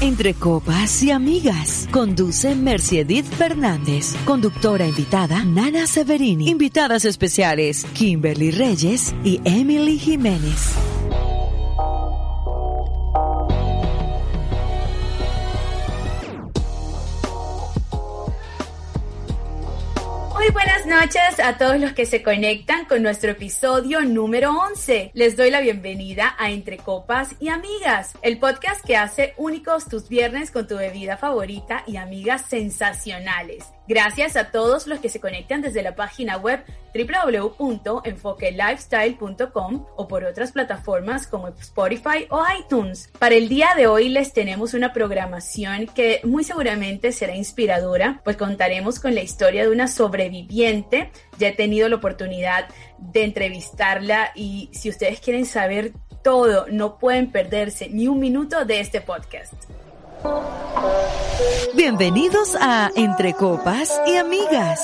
Entre copas y amigas, conduce Mercedith Fernández, conductora invitada Nana Severini, invitadas especiales Kimberly Reyes y Emily Jiménez. Noches a todos los que se conectan con nuestro episodio número 11. Les doy la bienvenida a Entre Copas y Amigas, el podcast que hace únicos tus viernes con tu bebida favorita y amigas sensacionales. Gracias a todos los que se conectan desde la página web www.enfoquelifestyle.com o por otras plataformas como Spotify o iTunes. Para el día de hoy les tenemos una programación que muy seguramente será inspiradora, pues contaremos con la historia de una sobreviviente. Ya he tenido la oportunidad de entrevistarla y si ustedes quieren saber todo, no pueden perderse ni un minuto de este podcast. Bienvenidos a Entre Copas y Amigas.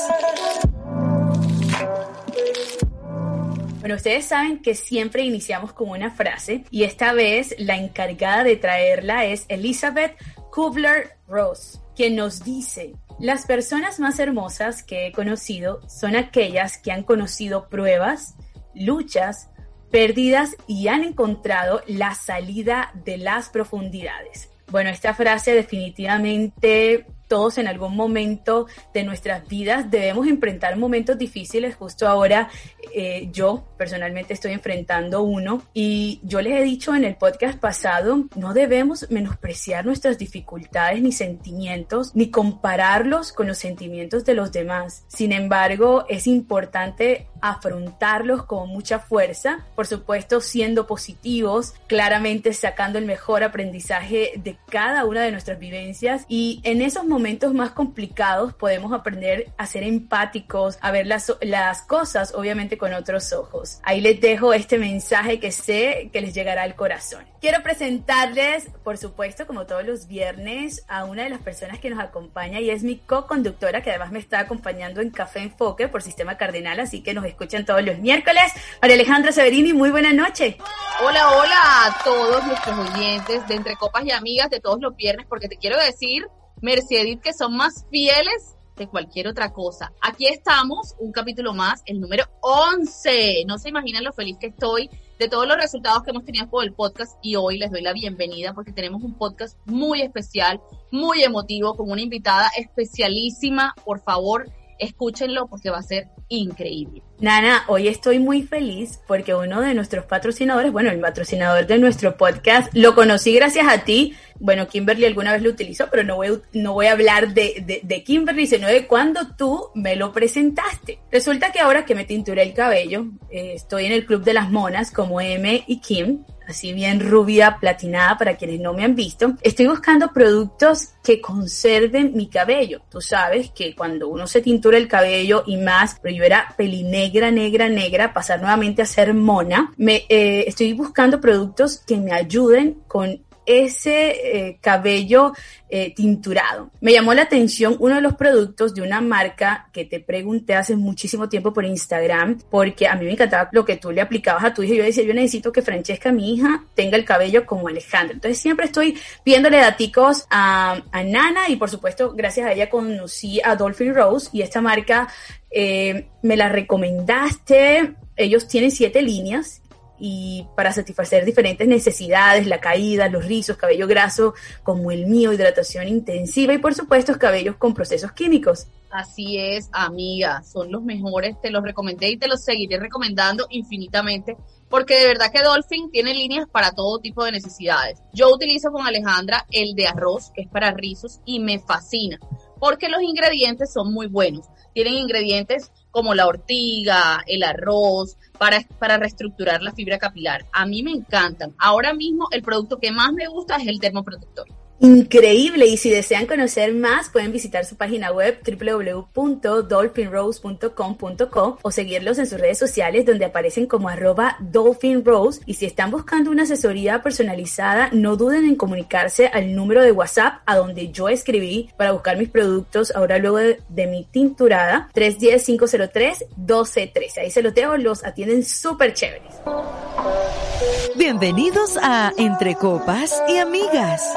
Bueno, ustedes saben que siempre iniciamos con una frase y esta vez la encargada de traerla es Elizabeth Kubler-Ross, quien nos dice, las personas más hermosas que he conocido son aquellas que han conocido pruebas, luchas, pérdidas y han encontrado la salida de las profundidades. Bueno, esta frase definitivamente todos en algún momento de nuestras vidas debemos enfrentar momentos difíciles. Justo ahora eh, yo personalmente estoy enfrentando uno y yo les he dicho en el podcast pasado, no debemos menospreciar nuestras dificultades ni sentimientos, ni compararlos con los sentimientos de los demás. Sin embargo, es importante afrontarlos con mucha fuerza, por supuesto siendo positivos, claramente sacando el mejor aprendizaje de cada una de nuestras vivencias y en esos momentos más complicados podemos aprender a ser empáticos, a ver las, las cosas obviamente con otros ojos. Ahí les dejo este mensaje que sé que les llegará al corazón. Quiero presentarles, por supuesto, como todos los viernes, a una de las personas que nos acompaña y es mi co-conductora que además me está acompañando en Café Enfoque por Sistema Cardenal, así que nos escuchan todos los miércoles. María Alejandra Severini, muy buena noche. Hola, hola a todos nuestros oyentes de Entre Copas y Amigas de todos los viernes, porque te quiero decir, Mercedes, que son más fieles que cualquier otra cosa. Aquí estamos, un capítulo más, el número 11. No se imaginan lo feliz que estoy de todos los resultados que hemos tenido por el podcast y hoy les doy la bienvenida porque tenemos un podcast muy especial, muy emotivo, con una invitada especialísima. Por favor, escúchenlo porque va a ser increíble. Nana, hoy estoy muy feliz porque uno de nuestros patrocinadores, bueno, el patrocinador de nuestro podcast, lo conocí gracias a ti. Bueno, Kimberly alguna vez lo utilizó, pero no voy, no voy a hablar de, de, Kimberly, sino de cuando tú me lo presentaste. Resulta que ahora que me tinturé el cabello, eh, estoy en el Club de las Monas como M y Kim, así bien rubia, platinada para quienes no me han visto, estoy buscando productos que conserven mi cabello. Tú sabes que cuando uno se tintura el cabello y más, pero yo era pelinegra, negra, negra, pasar nuevamente a ser mona, me eh, estoy buscando productos que me ayuden con ese eh, cabello eh, tinturado. Me llamó la atención uno de los productos de una marca que te pregunté hace muchísimo tiempo por Instagram, porque a mí me encantaba lo que tú le aplicabas a tu hija. Yo decía, yo necesito que Francesca, mi hija, tenga el cabello como Alejandro. Entonces siempre estoy viéndole daticos a, a Nana y por supuesto, gracias a ella conocí a Dolphin Rose y esta marca eh, me la recomendaste. Ellos tienen siete líneas y para satisfacer diferentes necesidades, la caída, los rizos, cabello graso como el mío, hidratación intensiva y por supuesto cabellos con procesos químicos. Así es, amiga, son los mejores, te los recomendé y te los seguiré recomendando infinitamente porque de verdad que Dolphin tiene líneas para todo tipo de necesidades. Yo utilizo con Alejandra el de arroz, que es para rizos, y me fascina, porque los ingredientes son muy buenos. Tienen ingredientes como la ortiga, el arroz, para, para reestructurar la fibra capilar. A mí me encantan. Ahora mismo el producto que más me gusta es el termoprotector increíble. Y si desean conocer más pueden visitar su página web www.dolphinrose.com.co o seguirlos en sus redes sociales donde aparecen como arroba dolphinrose. Y si están buscando una asesoría personalizada no duden en comunicarse al número de WhatsApp a donde yo escribí para buscar mis productos ahora luego de, mi tinturada 310-503-1213 ahí se los dejo, los atienden súper chéveres Bienvenidos a Entre Copas y Amigas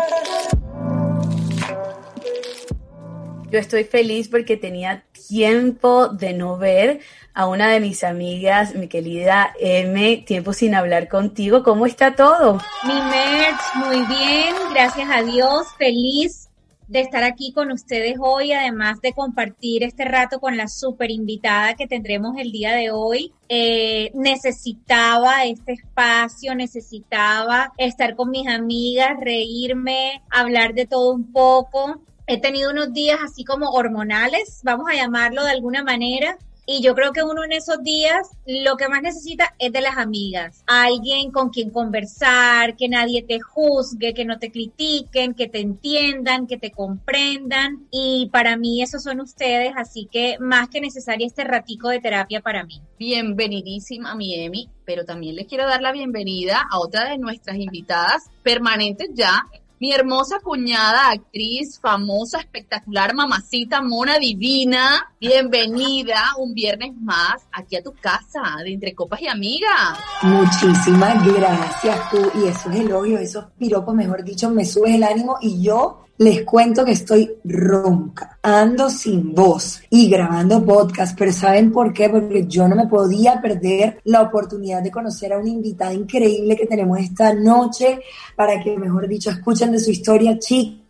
Yo estoy feliz porque tenía tiempo de no ver a una de mis amigas, mi querida M, tiempo sin hablar contigo. ¿Cómo está todo? Mi Merch, muy bien, gracias a Dios, feliz de estar aquí con ustedes hoy, además de compartir este rato con la super invitada que tendremos el día de hoy. Eh, necesitaba este espacio, necesitaba estar con mis amigas, reírme, hablar de todo un poco he tenido unos días así como hormonales, vamos a llamarlo de alguna manera. Y yo creo que uno en esos días lo que más necesita es de las amigas. Alguien con quien conversar, que nadie te juzgue, que no te critiquen, que te entiendan, que te comprendan. Y para mí esos son ustedes, así que más que necesario este ratico de terapia para mí. Bienvenidísima mi Emi, pero también les quiero dar la bienvenida a otra de nuestras invitadas permanentes ya mi hermosa cuñada, actriz, famosa, espectacular, mamacita, mona divina, bienvenida un viernes más aquí a tu casa de Entre Copas y Amigas. Muchísimas gracias tú, y esos elogios, esos piropos, mejor dicho, me subes el ánimo y yo les cuento que estoy ronca, ando sin voz y grabando podcast, pero ¿saben por qué? Porque yo no me podía perder la oportunidad de conocer a una invitada increíble que tenemos esta noche para que, mejor dicho, escuchen de su historia, chicas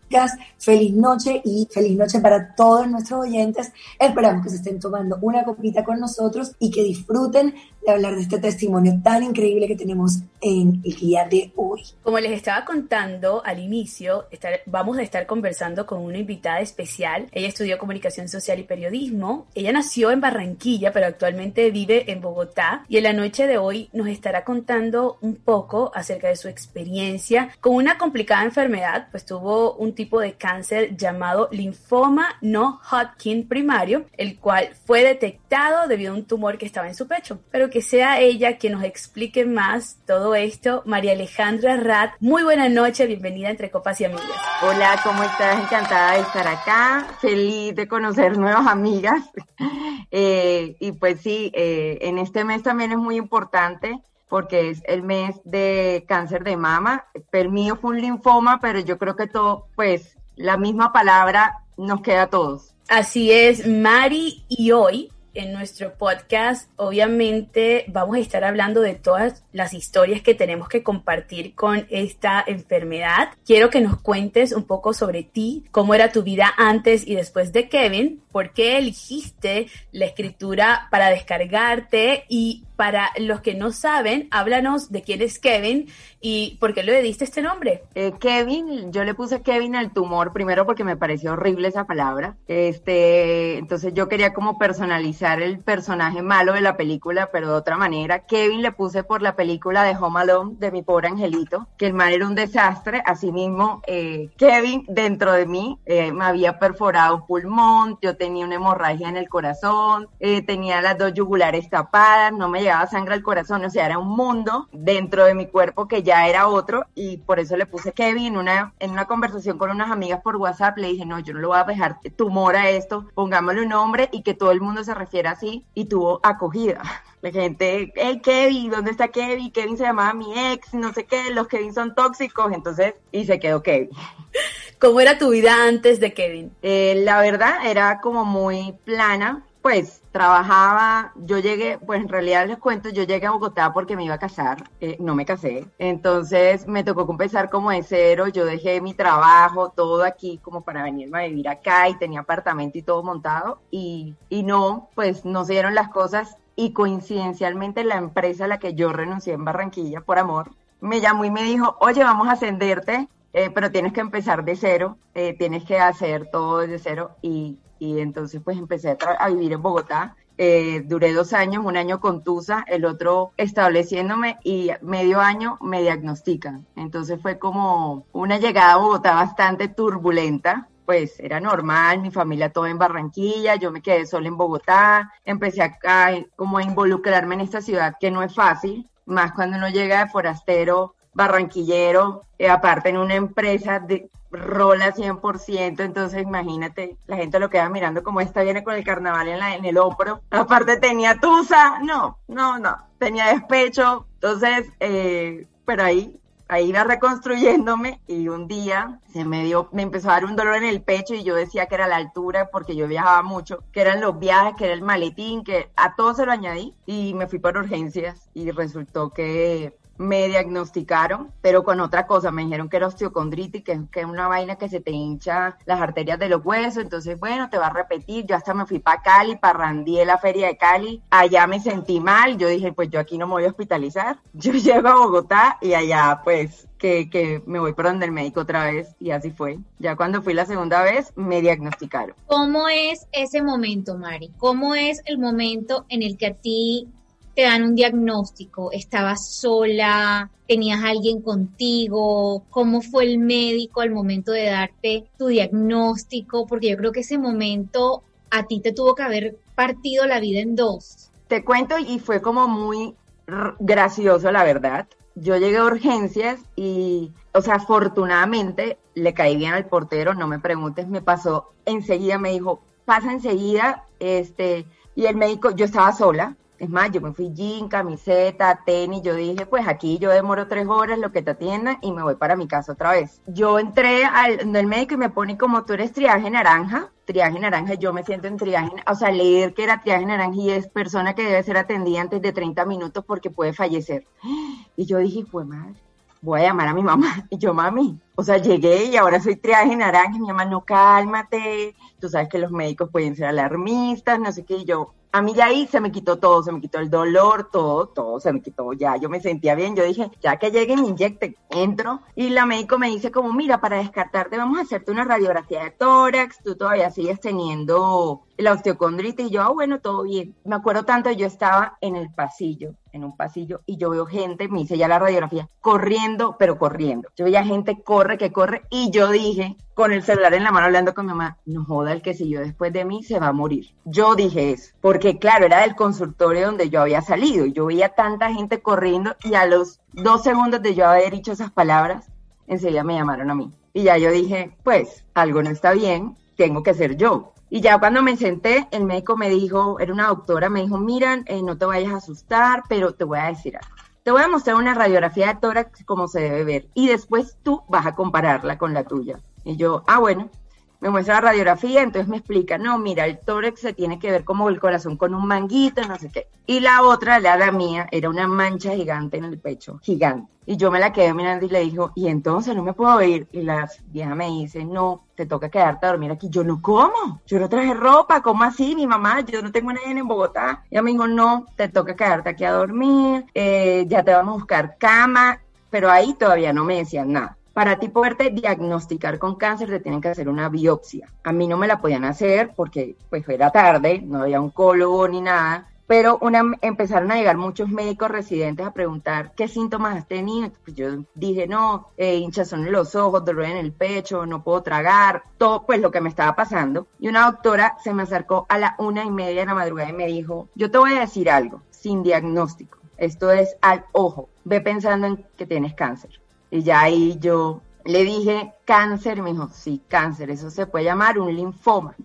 feliz noche y feliz noche para todos nuestros oyentes. Esperamos que se estén tomando una copita con nosotros y que disfruten de hablar de este testimonio tan increíble que tenemos en el día de hoy. Como les estaba contando al inicio, vamos a estar conversando con una invitada especial. Ella estudió comunicación social y periodismo. Ella nació en Barranquilla, pero actualmente vive en Bogotá. Y en la noche de hoy nos estará contando un poco acerca de su experiencia con una complicada enfermedad, pues tuvo un tipo de cáncer llamado linfoma no Hodgkin primario, el cual fue detectado debido a un tumor que estaba en su pecho. Pero que sea ella quien nos explique más todo esto. María Alejandra Rat, muy buena noche, bienvenida entre Copas y Amigas. Hola, ¿cómo estás? Encantada de estar acá, feliz de conocer nuevas amigas. Eh, y pues sí, eh, en este mes también es muy importante porque es el mes de cáncer de mama. El mío fue un linfoma, pero yo creo que todo, pues la misma palabra nos queda a todos. Así es, Mari, y hoy en nuestro podcast, obviamente vamos a estar hablando de todas las historias que tenemos que compartir con esta enfermedad. Quiero que nos cuentes un poco sobre ti, cómo era tu vida antes y después de Kevin, por qué elegiste la escritura para descargarte y para los que no saben, háblanos de quién es Kevin y por qué le diste este nombre. Eh, Kevin, yo le puse Kevin al tumor primero porque me pareció horrible esa palabra. Este, entonces yo quería como personalizar el personaje malo de la película, pero de otra manera. Kevin le puse por la película de Home Alone de mi pobre angelito, que el mal era un desastre. Asimismo, eh, Kevin dentro de mí eh, me había perforado un pulmón, yo tenía una hemorragia en el corazón, tenía las dos yugulares tapadas, no me llegaba sangre al corazón, o sea, era un mundo dentro de mi cuerpo que ya era otro y por eso le puse Kevin en una, en una conversación con unas amigas por WhatsApp, le dije, no, yo no lo voy a dejar tumor a esto, pongámosle un nombre y que todo el mundo se refiera así y tuvo acogida. La gente, hey Kevin, ¿dónde está Kevin? Kevin se llamaba mi ex, no sé qué, los Kevin son tóxicos, entonces, y se quedó Kevin. ¿Cómo era tu vida antes de Kevin? Eh, la verdad era como muy plana, pues trabajaba, yo llegué, pues en realidad les cuento, yo llegué a Bogotá porque me iba a casar, eh, no me casé, entonces me tocó empezar como de cero, yo dejé mi trabajo, todo aquí como para venirme a vivir acá y tenía apartamento y todo montado. Y, y no, pues no se dieron las cosas y coincidencialmente la empresa a la que yo renuncié en Barranquilla por amor me llamó y me dijo, oye, vamos a ascenderte, eh, pero tienes que empezar de cero, eh, tienes que hacer todo desde cero y y entonces pues empecé a, vivir en Bogotá. Eh, duré dos años, un año con TUSA, el otro estableciéndome y medio año me diagnostican. Entonces fue como una llegada a Bogotá bastante turbulenta, pues era normal, mi familia toda en Barranquilla, yo me quedé sola en Bogotá, empecé a, como a involucrarme en esta ciudad que no es fácil, más cuando uno llega de forastero, barranquillero, eh, aparte en una empresa de rola 100%, entonces imagínate, la gente lo queda mirando como esta viene con el carnaval en, la, en el hombro, aparte tenía tusa, no, no, no, tenía despecho, entonces, eh, pero ahí ahí iba reconstruyéndome y un día se me dio, me empezó a dar un dolor en el pecho y yo decía que era la altura porque yo viajaba mucho, que eran los viajes, que era el maletín, que a todo se lo añadí y me fui por urgencias y resultó que me diagnosticaron, pero con otra cosa, me dijeron que era osteocondritis, que, que, es una vaina que se te hincha las arterias de los huesos, entonces bueno, te va a repetir, yo hasta me fui para Cali, para Randié la feria de Cali, allá me sentí mal, yo dije, pues yo aquí no me voy a hospitalizar, yo llego a Bogotá y allá pues que, que, me voy por donde el médico otra vez y así fue. Ya cuando fui la segunda vez me diagnosticaron. ¿Cómo es ese momento, Mari? ¿Cómo es el momento en el que a ti te dan un diagnóstico, estabas sola, tenías alguien contigo, cómo fue el médico al momento de darte tu diagnóstico, porque yo creo que ese momento a ti te tuvo que haber partido la vida en dos. Te cuento y fue como muy gracioso, la verdad. Yo llegué a urgencias y, o sea, afortunadamente le caí bien al portero, no me preguntes, me pasó enseguida, me dijo, pasa enseguida, este, y el médico, yo estaba sola, es más, yo me fui jean, camiseta, tenis, yo dije, pues aquí yo demoro tres horas, lo que te atienda y me voy para mi casa otra vez. Yo entré al el médico y me pone como tú eres triaje naranja, triaje naranja, yo me siento en triaje, o sea, leer que era triaje naranja y es persona que debe ser atendida antes de 30 minutos porque puede fallecer. Y yo dije, pues madre, voy a llamar a mi mamá. Y yo, mami, o sea, llegué y ahora soy triaje naranja. Mi mamá, no, cálmate. Tú sabes que los médicos pueden ser alarmistas, no sé qué. Y yo, a mí ya ahí se me quitó todo, se me quitó el dolor, todo, todo se me quitó. Ya, yo me sentía bien, yo dije, ya que llegue me inyecte, entro y la médico me dice como, mira, para descartarte vamos a hacerte una radiografía de tórax, tú todavía sigues teniendo la osteocondritis y yo, ah, bueno, todo bien. Me acuerdo tanto, yo estaba en el pasillo, en un pasillo y yo veo gente, me hice ya la radiografía, corriendo, pero corriendo. Yo veía gente corre, que corre y yo dije, con el celular en la mano hablando con mi mamá, no joda el que si yo después de mí se va a morir. Yo dije eso, porque claro, era del consultorio donde yo había salido y yo veía tanta gente corriendo y a los dos segundos de yo haber dicho esas palabras, enseguida me llamaron a mí. Y ya yo dije, pues algo no está bien, tengo que ser yo. Y ya cuando me senté, el médico me dijo, era una doctora, me dijo, mira, eh, no te vayas a asustar, pero te voy a decir. Te voy a mostrar una radiografía de tórax como se debe ver y después tú vas a compararla con la tuya. Y yo, ah, bueno, me muestra la radiografía, entonces me explica, no, mira, el tórax se tiene que ver como el corazón con un manguito, no sé qué. Y la otra, la, mía, era una mancha gigante en el pecho, gigante. Y yo me la quedé mirando y le dijo, y entonces no me puedo ir. Y la vieja me dice, no, te toca quedarte a dormir aquí. Yo no, ¿cómo? Yo no traje ropa, ¿cómo así? Mi mamá, yo no tengo nadie en Bogotá. Y ella me dijo, no, te toca quedarte aquí a dormir, eh, ya te vamos a buscar cama. Pero ahí todavía no me decían nada. Para ti poderte diagnosticar con cáncer te tienen que hacer una biopsia. A mí no me la podían hacer porque pues era tarde, no había oncólogo ni nada, pero una, empezaron a llegar muchos médicos residentes a preguntar qué síntomas has tenido. Pues yo dije, no, eh, hinchazón en los ojos, dolor en el pecho, no puedo tragar, todo pues lo que me estaba pasando. Y una doctora se me acercó a la una y media de la madrugada y me dijo, yo te voy a decir algo, sin diagnóstico. Esto es al ojo, ve pensando en que tienes cáncer. Y ya ahí yo le dije, cáncer, me dijo, sí, cáncer, eso se puede llamar un linfoma.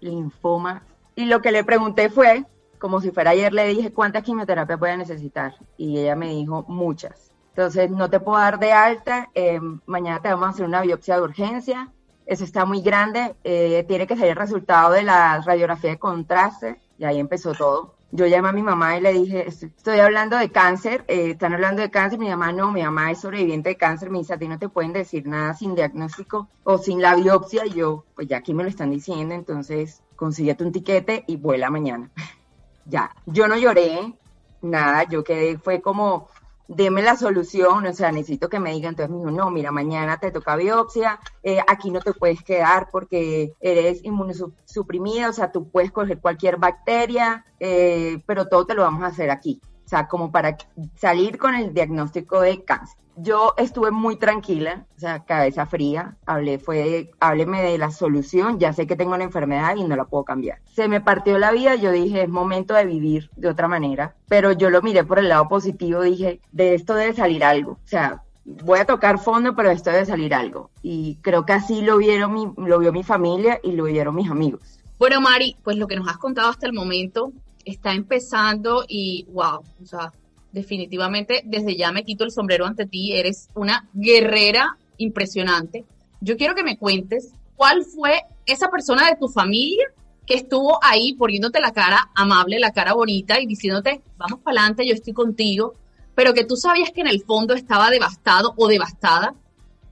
Linfoma. Y lo que le pregunté fue, como si fuera ayer, le dije, ¿cuántas quimioterapias voy a necesitar? Y ella me dijo, muchas. Entonces, no te puedo dar de alta, eh, mañana te vamos a hacer una biopsia de urgencia, eso está muy grande, eh, tiene que ser el resultado de la radiografía de contraste, y ahí empezó todo yo llamé a mi mamá y le dije, estoy hablando de cáncer, eh, están hablando de cáncer, mi mamá no, mi mamá es sobreviviente de cáncer, me dice, a ti no te pueden decir nada sin diagnóstico o sin la biopsia, y yo, pues ya aquí me lo están diciendo, entonces consíguete un tiquete y vuela mañana. ya, yo no lloré, nada, yo quedé, fue como deme la solución, o sea, necesito que me digan, entonces me dijo, no, mira, mañana te toca biopsia, eh, aquí no te puedes quedar porque eres inmunosuprimida, o sea, tú puedes coger cualquier bacteria, eh, pero todo te lo vamos a hacer aquí, o sea, como para salir con el diagnóstico de cáncer yo estuve muy tranquila, o sea, cabeza fría, hablé, fue, hábleme de la solución, ya sé que tengo una enfermedad y no la puedo cambiar. Se me partió la vida, yo dije, es momento de vivir de otra manera, pero yo lo miré por el lado positivo, dije, de esto debe salir algo, o sea, voy a tocar fondo, pero esto debe salir algo. Y creo que así lo vieron mi, lo vio mi familia y lo vieron mis amigos. Bueno, Mari, pues lo que nos has contado hasta el momento está empezando y wow, o sea, definitivamente desde ya me quito el sombrero ante ti, eres una guerrera impresionante. Yo quiero que me cuentes cuál fue esa persona de tu familia que estuvo ahí poniéndote la cara amable, la cara bonita y diciéndote, vamos para adelante, yo estoy contigo, pero que tú sabías que en el fondo estaba devastado o devastada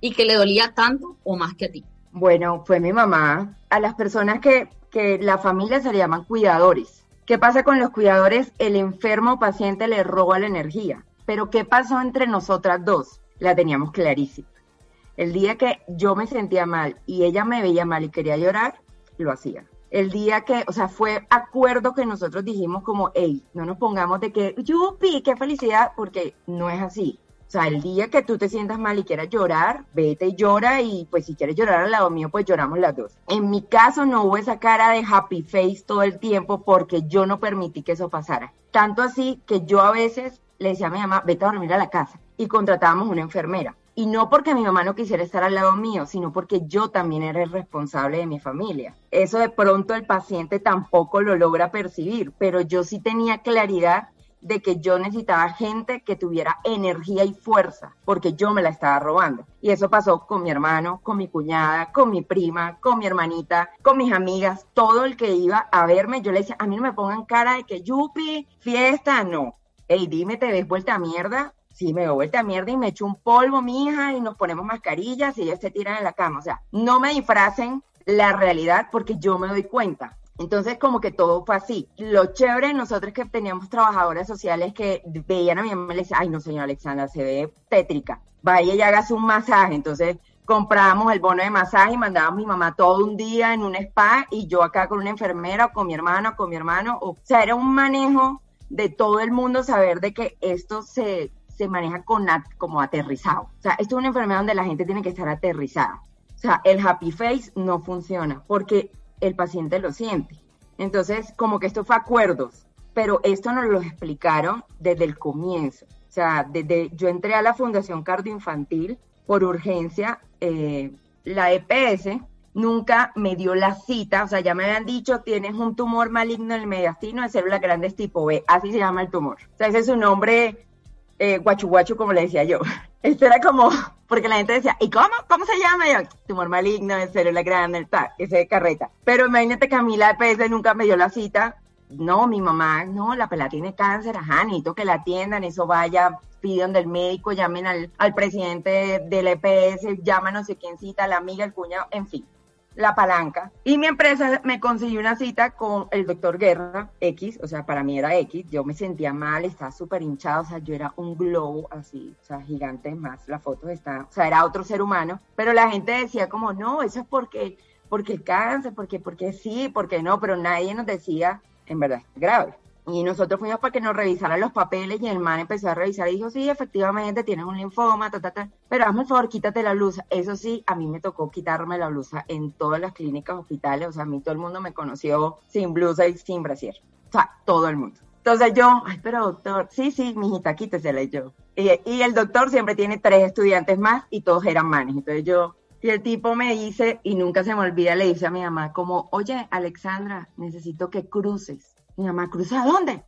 y que le dolía tanto o más que a ti. Bueno, fue mi mamá. A las personas que, que la familia se le llaman cuidadores ¿Qué pasa con los cuidadores? El enfermo paciente le roba la energía. Pero ¿qué pasó entre nosotras dos? La teníamos clarísima. El día que yo me sentía mal y ella me veía mal y quería llorar, lo hacía. El día que, o sea, fue acuerdo que nosotros dijimos como, hey, no nos pongamos de que, yupi, qué felicidad, porque no es así. O sea, el día que tú te sientas mal y quieras llorar, vete y llora y pues si quieres llorar al lado mío, pues lloramos las dos. En mi caso no hubo esa cara de happy face todo el tiempo porque yo no permití que eso pasara. Tanto así que yo a veces le decía a mi mamá, vete a dormir a la casa y contratábamos una enfermera. Y no porque mi mamá no quisiera estar al lado mío, sino porque yo también era el responsable de mi familia. Eso de pronto el paciente tampoco lo logra percibir, pero yo sí tenía claridad de que yo necesitaba gente que tuviera energía y fuerza, porque yo me la estaba robando. Y eso pasó con mi hermano, con mi cuñada, con mi prima, con mi hermanita, con mis amigas, todo el que iba a verme, yo le decía, a mí no me pongan cara de que yupi, fiesta, no. Ey, dime, ¿te ves vuelta a mierda? Sí, me veo vuelta a mierda y me echo un polvo, mija, y nos ponemos mascarillas y ellos se tiran en la cama. O sea, no me disfracen la realidad porque yo me doy cuenta. Entonces, como que todo fue así. Lo chévere, nosotros que teníamos trabajadoras sociales que veían a mi mamá y le decían, ay, no, señora Alexandra, se ve tétrica. Vaya y hágase un masaje. Entonces, comprábamos el bono de masaje y mandábamos a mi mamá todo un día en un spa y yo acá con una enfermera o con mi hermano o con mi hermano. O, sea, era un manejo de todo el mundo saber de que esto se, se maneja con, como aterrizado. O sea, esto es una enfermedad donde la gente tiene que estar aterrizada. O sea, el happy face no funciona porque el paciente lo siente. Entonces, como que esto fue acuerdos, pero esto nos lo explicaron desde el comienzo. O sea, desde yo entré a la Fundación Cardioinfantil por urgencia, eh, la EPS nunca me dio la cita, o sea, ya me habían dicho, tienes un tumor maligno en el mediastino de células grandes tipo B, así se llama el tumor. O sea, ese es su nombre eh, guachu guachu, como le decía yo. Esto era como, porque la gente decía, ¿y cómo? ¿Cómo se llama? yo, tumor maligno, de célula grande, tal, ese de carreta. Pero imagínate que a mí la EPS nunca me dio la cita. No, mi mamá, no, la pela tiene cáncer, ajá, necesito que la atiendan, eso vaya, piden del médico, llamen al, al presidente del EPS, llaman no sé quién cita, la amiga, el cuñado, en fin la palanca. Y mi empresa me consiguió una cita con el doctor Guerra, X, o sea, para mí era X, yo me sentía mal, estaba súper hinchado, o sea, yo era un globo así, o sea, gigante más, la foto está, o sea, era otro ser humano, pero la gente decía como, no, eso es porque, porque el cáncer, porque, porque sí, porque no, pero nadie nos decía, en verdad, grave. Y nosotros fuimos para que nos revisaran los papeles y el man empezó a revisar y dijo, sí, efectivamente tienes un linfoma, ta, ta, ta, pero hazme el favor, quítate la blusa. Eso sí, a mí me tocó quitarme la blusa en todas las clínicas, hospitales, o sea, a mí todo el mundo me conoció sin blusa y sin brasier. O sea, todo el mundo. Entonces yo, ay, pero doctor, sí, sí, mijita, quítesela y yo. Y, y el doctor siempre tiene tres estudiantes más y todos eran manes. Entonces yo, y el tipo me dice, y nunca se me olvida, le dice a mi mamá como, oye, Alexandra, necesito que cruces mi mamá, ¿cruza dónde?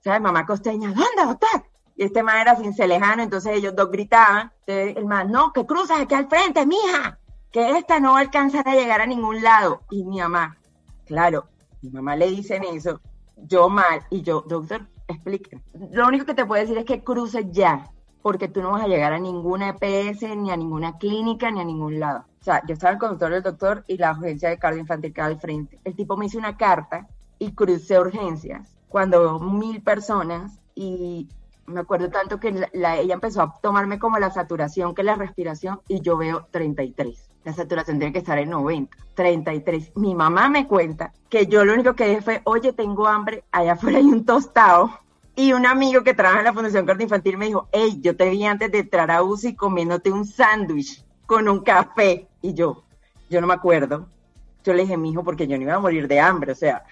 Sea, mamá costeña, ¿dónde, doctor? Y este man era lejano, entonces ellos dos gritaban. Entonces el man, no, que cruzas aquí al frente, mija, que esta no va a alcanzar a llegar a ningún lado. Y mi mamá, claro, mi mamá le dicen eso, yo mal, y yo, doctor, explique. Lo único que te puedo decir es que cruces ya, porque tú no vas a llegar a ninguna EPS, ni a ninguna clínica, ni a ningún lado. O sea, yo estaba en el consultorio del doctor y la agencia de cardio infantil quedaba al frente. El tipo me hizo una carta y crucé urgencias cuando mil personas y me acuerdo tanto que la, ella empezó a tomarme como la saturación que la respiración y yo veo 33. La saturación tiene que estar en 90, 33. Mi mamá me cuenta que yo lo único que dije fue, oye, tengo hambre, allá afuera hay un tostado. Y un amigo que trabaja en la Fundación Carta Infantil me dijo, hey, yo te vi antes de entrar a UCI comiéndote un sándwich con un café. Y yo, yo no me acuerdo. Yo le dije, mijo, porque yo no iba a morir de hambre, o sea,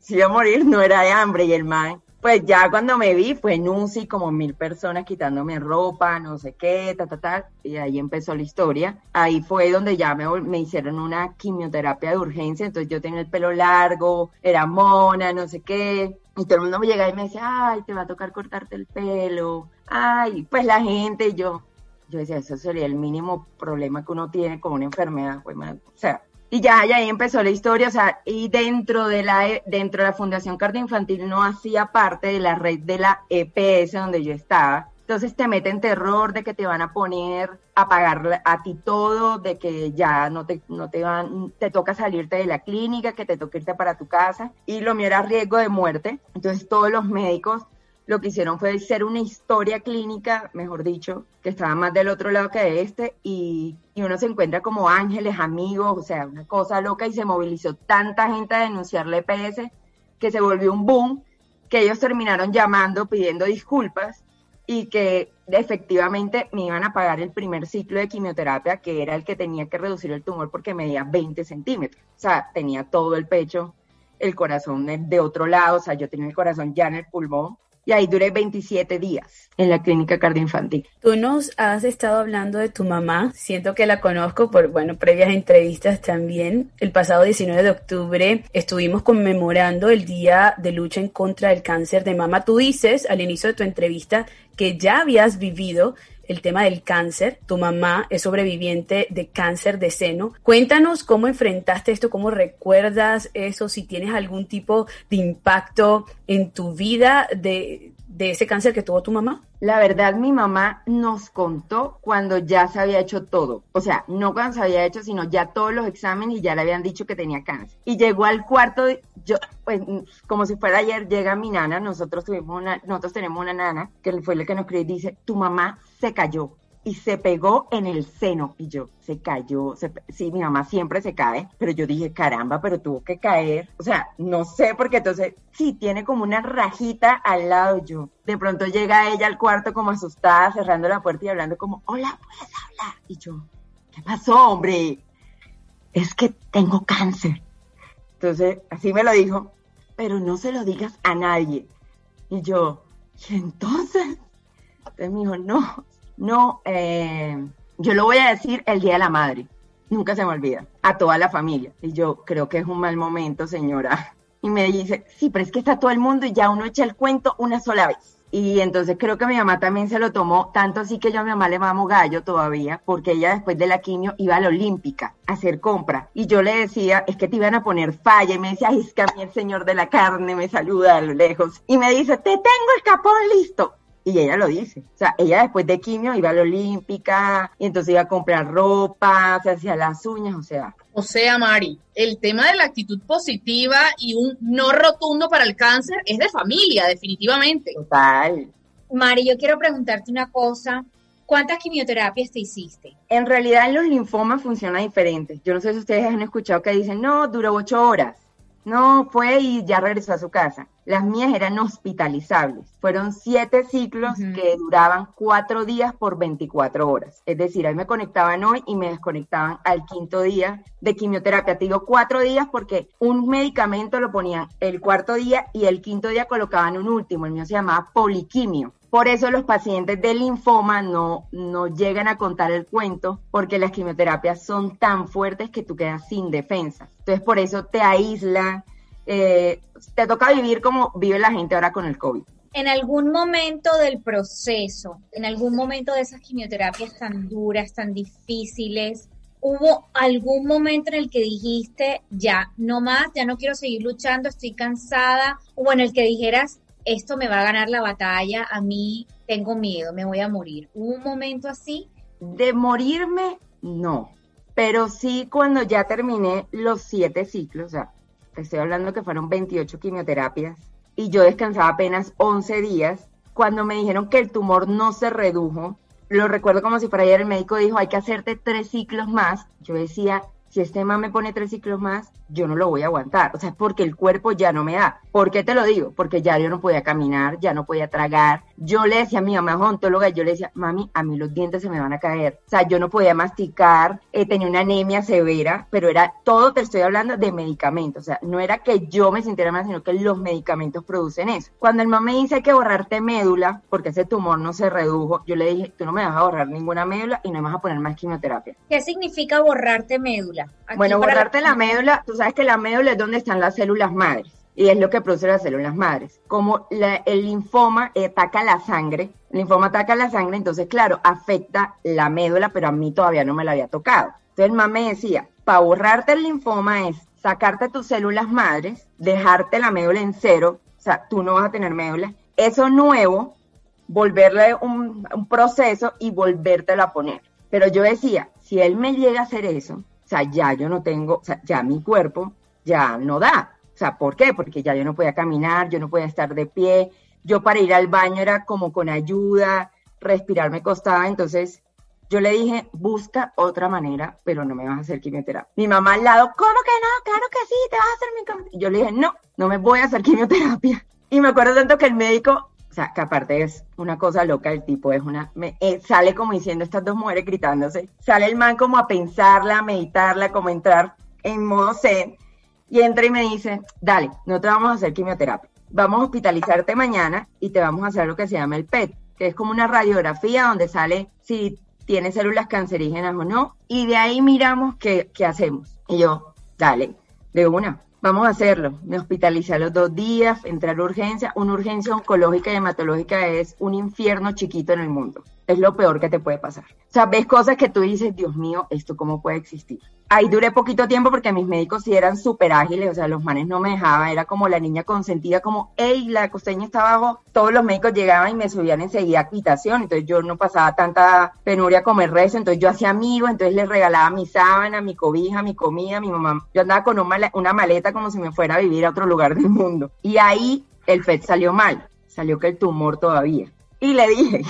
si iba a morir no era de hambre. Y el man, pues ya cuando me vi fue en como mil personas quitándome ropa, no sé qué, ta, ta, ta, y ahí empezó la historia. Ahí fue donde ya me, me hicieron una quimioterapia de urgencia, entonces yo tenía el pelo largo, era mona, no sé qué, y todo el mundo me llegaba y me decía, ay, te va a tocar cortarte el pelo, ay, pues la gente, yo, yo decía, eso sería el mínimo problema que uno tiene con una enfermedad, pues, o sea, y ya, ya ahí empezó la historia, o sea, y dentro de la, dentro de la Fundación Cardio Infantil no hacía parte de la red de la EPS donde yo estaba. Entonces te meten terror de que te van a poner a pagar a ti todo, de que ya no te, no te van, te toca salirte de la clínica, que te toca irte para tu casa. Y lo mío era riesgo de muerte. Entonces todos los médicos lo que hicieron fue hacer una historia clínica, mejor dicho, que estaba más del otro lado que de este, y, uno se encuentra como ángeles, amigos, o sea, una cosa loca, y se movilizó tanta gente a denunciar la EPS que se volvió un boom, que ellos terminaron llamando, pidiendo disculpas, y que efectivamente me iban a pagar el primer ciclo de quimioterapia, que era el que tenía que reducir el tumor porque medía 20 centímetros. O sea, tenía todo el pecho, el corazón de otro lado, o sea, yo tenía el corazón ya en el pulmón, y ahí duré 27 días en la clínica cardioinfantil. Tú nos has estado hablando de tu mamá, siento que la conozco por, bueno, previas entrevistas también. El pasado 19 de octubre estuvimos conmemorando el Día de Lucha en contra del Cáncer de Mama. Tú dices al inicio de tu entrevista que ya habías vivido el tema del cáncer. Tu mamá es sobreviviente de cáncer de seno. Cuéntanos cómo enfrentaste esto, cómo recuerdas eso, si tienes algún tipo de impacto en tu vida de, ese cáncer que tuvo tu mamá? La verdad, mi mamá nos contó cuando ya se había hecho todo. O sea, no cuando se había hecho, sino ya todos los exámenes y ya le habían dicho que tenía cáncer. Y llegó al cuarto, yo, pues, como si fuera ayer, llega mi nana, nosotros tuvimos una, nosotros tenemos una nana, que fue la que nos crió y dice, tu mamá se cayó y se pegó en el seno. Y yo, se cayó. sí, mi mamá siempre se cae, pero yo dije, caramba, pero tuvo que caer. O sea, no sé, porque entonces, sí, tiene como una rajita al lado yo. De pronto llega ella al cuarto como asustada, cerrando la puerta y hablando como, hola, puedes hablar. Y yo, ¿qué pasó, hombre? Es que tengo cáncer. Entonces, así me lo dijo, pero no se lo digas a nadie. Y yo, ¿y entonces? Entonces me dijo, no, no, eh, yo lo voy a decir el Día de la Madre, nunca se me olvida, a toda la familia. Y yo creo que es un mal momento, señora. Y me dice, sí, pero es que está todo el mundo y ya uno echa el cuento una sola vez. Y entonces creo que mi mamá también se lo tomó, tanto así que yo a mi mamá le mamo gallo todavía, porque ella después de la quimio iba a la Olímpica a hacer compra. Y yo le decía, es que te iban a poner falla. Y me decía, es que a mí el señor de la carne me saluda a lo lejos. Y me dice, te tengo el capón listo. Y ella lo dice. O sea, ella después de quimio iba a la olímpica y entonces iba a comprar ropa, se hacía las uñas, o sea. O sea, Mari, el tema de la actitud positiva y un no rotundo para el cáncer es de familia, definitivamente. Total. Mari, yo quiero preguntarte una cosa. ¿Cuántas quimioterapias te hiciste? En realidad en los linfomas funciona diferente. Yo no sé si ustedes han escuchado que dicen, no, duró ocho horas. No, fue y ya regresó a su casa. Las mías eran hospitalizables. Fueron siete ciclos que duraban cuatro días por 24 horas. Es decir, ahí me conectaban hoy y me desconectaban al quinto día de quimioterapia. Te digo cuatro días porque un medicamento lo ponían el cuarto día y el quinto día colocaban un último. El mío se llamaba poliquimio. Por eso los pacientes de linfoma no, no llegan a contar el cuento porque las quimioterapias son tan fuertes que tú quedas sin defensa. Entonces por eso te aísla, eh, te toca vivir como vive la gente ahora con el COVID. En algún momento del proceso, en algún momento de esas quimioterapias tan duras, tan difíciles, ¿hubo algún momento en el que dijiste, ya, no más, ya no quiero seguir luchando, estoy cansada? O en el que dijeras, esto me va a ganar la batalla, a mí tengo miedo, me voy a morir. ¿Hubo un momento así? De morirme, no. Pero sí cuando ya terminé los siete ciclos, o sea, estoy hablando que fueron 28 quimioterapias y yo descansaba apenas 11 días, cuando me dijeron que el tumor no se redujo, lo recuerdo como si fuera ayer el médico dijo, hay que hacerte tres ciclos más. Yo decía, si este man me pone tres ciclos más, yo no lo voy a aguantar. O sea, porque el cuerpo ya no me da. ¿Por qué te lo digo? Porque ya yo no podía caminar, ya no podía tragar. Yo le decía a mi mamá odontóloga, yo le decía, mami, a mí los dientes se me van a caer. O sea, yo no podía masticar, eh, tenía una anemia severa, pero era todo, te estoy hablando de medicamentos. O sea, no era que yo me sintiera mal, sino que los medicamentos producen eso. Cuando el mamá me dice que borrarte médula, porque ese tumor no se redujo, yo le dije, tú no me vas a borrar ninguna médula y no me vas a poner más quimioterapia. ¿Qué significa borrarte médula? bueno, borrarte la médula, tú sabes que la médula es donde están las células madres y es lo que produce las células madres. Como el linfoma ataca la sangre, el linfoma ataca la sangre, entonces, claro, afecta la médula, pero a mí todavía no me la había tocado. Entonces, mamá me decía, para borrarte el linfoma es sacarte tus células madres, dejarte la médula en cero, o sea, tú no vas a tener médula. Eso nuevo, volverle un, un proceso y volvértelo a poner. Pero yo decía, si él me llega a hacer eso, o sea, ya yo no tengo, o sea, ya mi cuerpo ya no da. Sea, ¿por qué? Porque ya yo no podía caminar, yo no podía estar de pie, yo para ir al baño era como con ayuda, respirar me costaba, entonces yo le dije, busca otra manera, pero no me vas a hacer quimioterapia. Mi mamá al lado, ¿cómo que no? Claro que sí, te vas a hacer mi. Yo le dije, no, no me voy a hacer quimioterapia. Y me acuerdo tanto que el médico o sea, que aparte es una cosa loca, el tipo es una, me, eh, sale como diciendo estas dos mujeres gritándose, sale el man como a pensarla, a meditarla, como a entrar en modo zen, y entra y me dice, dale, no te vamos a hacer quimioterapia, vamos a hospitalizarte mañana y te vamos a hacer lo que se llama el PET, que es como una radiografía donde sale si tiene células cancerígenas o no, y de ahí miramos qué, qué hacemos. Y yo, dale, de una, Vamos a hacerlo. Me hospitalicé a los dos días, entrar a urgencia. Una urgencia oncológica y hematológica es un infierno chiquito en el mundo. Es lo peor que te puede pasar. O sea, ves cosas que tú dices, Dios mío, ¿esto cómo puede existir? Ahí duré poquito tiempo porque mis médicos sí eran súper ágiles, o sea, los manes no me dejaban, era como la niña consentida, como, hey, la costeña está abajo, todos los médicos llegaban y me subían enseguida a habitación, entonces yo no pasaba tanta penuria como el resto, entonces yo hacía amigos, entonces les regalaba mi sábana, mi cobija, mi comida, mi mamá, yo andaba con una maleta como si me fuera a vivir a otro lugar del mundo. Y ahí el FED salió mal, salió que el tumor todavía. Y le dije,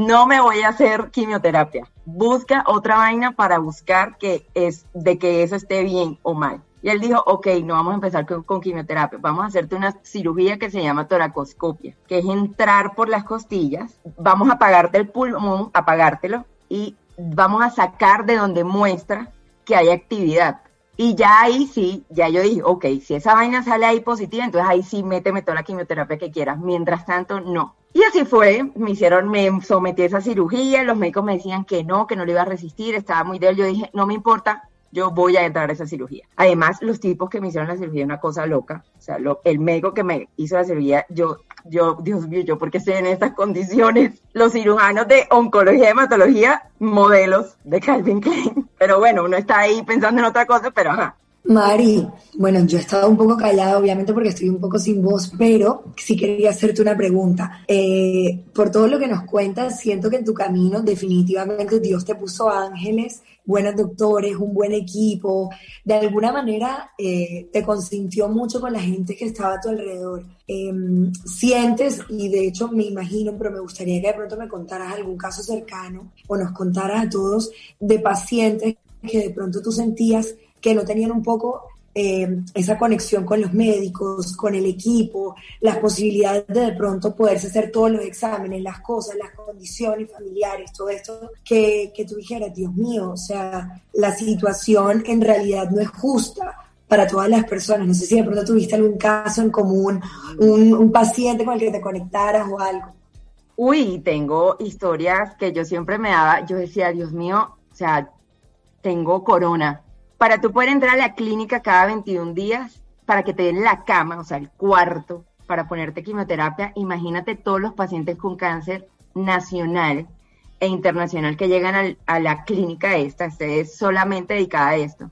no me voy a hacer quimioterapia. Busca otra vaina para buscar que es de que eso esté bien o mal. Y él dijo, ok, no vamos a empezar con, quimioterapia, vamos a hacerte una cirugía que se llama toracoscopia, que es entrar por las costillas, vamos a apagarte el pulmón, apagártelo, y vamos a sacar de donde muestra que hay actividad. Y ya ahí sí, ya yo dije, ok, si esa vaina sale ahí positiva, entonces ahí sí méteme toda la quimioterapia que quieras. Mientras tanto, no. Y así fue, me hicieron, me sometí a esa cirugía, los médicos me decían que no, que no le iba a resistir, estaba muy débil, yo dije, no me importa, yo voy a entrar a esa cirugía. Además, los tipos que me hicieron la cirugía, una cosa loca, o sea, el médico que me hizo la cirugía, yo, yo, Dios mío, yo porque estoy en estas condiciones, los cirujanos de oncología y hematología, modelos de Calvin Klein, pero bueno, uno está ahí pensando en otra cosa, pero ajá, Mari, bueno, yo he estado un poco callada, obviamente, porque estoy un poco sin voz, pero sí quería hacerte una pregunta. Eh, por todo lo que nos cuentas, siento que en tu camino definitivamente Dios te puso ángeles, buenos doctores, un buen equipo. De alguna manera eh, te consintió mucho con la gente que estaba a tu alrededor. Em, sientes, y de hecho me imagino, pero me gustaría que de pronto me contaras algún caso cercano o nos contaras a todos de pacientes que de pronto tú sentías que no tenían un poco eh, esa conexión con los médicos, con el equipo, las posibilidades de de pronto poderse hacer todos los exámenes, las cosas, las condiciones familiares, todo esto, que, que tú dijeras, Dios mío, o sea, la situación en realidad no es justa para todas las personas. No sé si de pronto tuviste algún caso en común, un, un paciente con el que te conectaras o algo. Uy, tengo historias que yo siempre me daba, yo decía, Dios mío, o sea, tengo corona, para tú poder entrar a la clínica cada 21 días, para que te den la cama, o sea, el cuarto, para ponerte quimioterapia, imagínate todos los pacientes con cáncer nacional e internacional que llegan a la clínica esta, este es solamente dedicada a esto,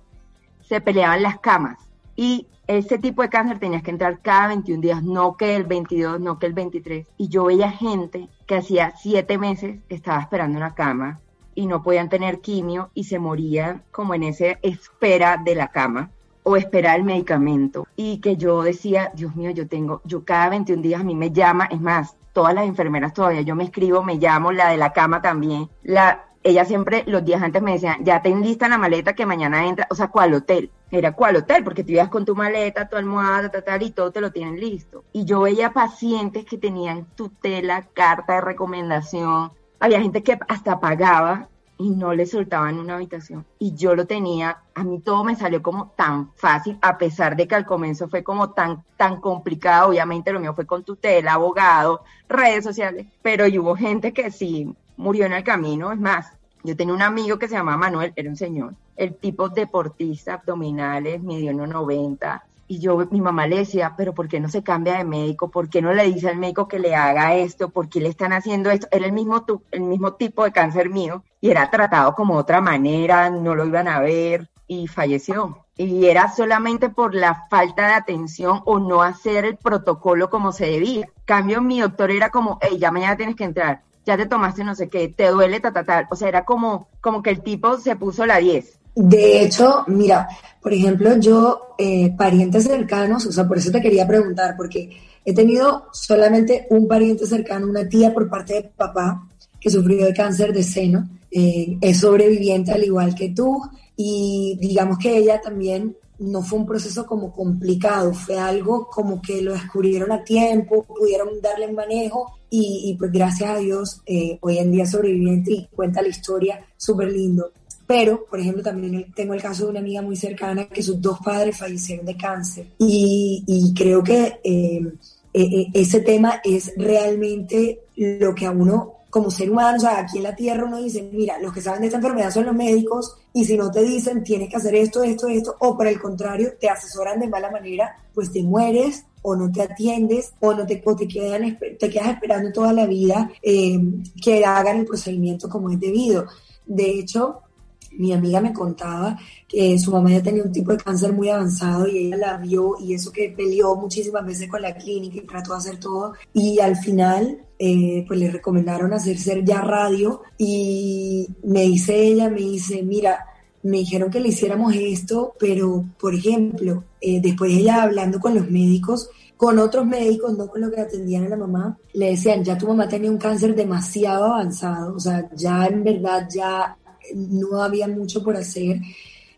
se peleaban las camas y ese tipo de cáncer tenías que entrar cada 21 días, no que el 22, no que el 23. Y yo veía gente que hacía siete meses estaba esperando una cama y no podían tener quimio y se morían como en esa espera de la cama o esperar el medicamento y que yo decía, Dios mío, yo tengo, yo cada 21 días a mí me llama, es más, todas las enfermeras todavía, yo me escribo, me llamo, la de la cama también, la, ella siempre los días antes me decía, ya ten lista la maleta que mañana entra, o sea, ¿cuál hotel? Era ¿cuál hotel? Porque tú ibas con tu maleta, tu almohada, tal, y todo te lo tienen listo. Y yo veía pacientes que tenían tutela, carta de recomendación, había gente que hasta pagaba y no le soltaban una habitación. Y yo lo tenía, a mí todo me salió como tan fácil, a pesar de que al comienzo fue como tan, tan complicado. Obviamente lo mío fue con tutela, abogado, redes sociales, pero hubo gente que sí murió en el camino. Es más, yo tenía un amigo que se llamaba Manuel, era un señor, el tipo deportista, abdominales, midió 1,90, y yo, mi mamá le decía, pero ¿por qué no se cambia de médico? ¿Por qué no le dice al médico que le haga esto? ¿Por qué le están haciendo esto? Era el mismo, el mismo tipo de cáncer mío y era tratado como otra manera, no lo iban a ver y falleció. Y era solamente por la falta de atención o no hacer el protocolo como se debía. Cambio, mi doctor era como, hey, ya mañana tienes que entrar, ya te tomaste no sé qué, te duele, ta, ta, ta. O sea, era como, como que el tipo se puso la 10 de hecho, mira, por ejemplo, yo, eh, parientes cercanos, o sea, por eso te quería preguntar, porque he tenido solamente un pariente cercano, una tía por parte de papá, que sufrió de cáncer de seno, eh, es sobreviviente al igual que tú, y digamos que ella también no fue un proceso como complicado, fue algo como que lo descubrieron a tiempo, pudieron darle manejo y, pues gracias a Dios eh, hoy en día sobreviviente y cuenta la historia súper lindo. Pero, por ejemplo, también tengo el caso de una amiga muy cercana que sus dos padres fallecieron de cáncer. Y, creo que eh, e, e, ese tema es realmente lo que a uno como ser humano, o sea, aquí en la Tierra uno dice, mira, los que saben de esta enfermedad son los médicos y si no te dicen tienes que hacer esto, esto, esto, o por el contrario, te asesoran de mala manera, pues te mueres o no te atiendes o no te, te, quedan, te quedas esperando toda la vida eh, que hagan el procedimiento como es debido. De hecho, mi amiga me contaba que su mamá ya tenía un tipo de cáncer muy avanzado y ella la vio y eso que peleó muchísimas veces con la clínica y trató de hacer todo. Y al final eh, pues le recomendaron hacer ser ya radio y me dice ella, me dice, mira, me dijeron que le hiciéramos esto, pero por ejemplo, eh, después ella hablando con los médicos, con otros médicos, no con lo que atendían a la mamá, le decían, ya tu mamá tenía un cáncer demasiado avanzado, o sea, ya en verdad ya no había mucho por hacer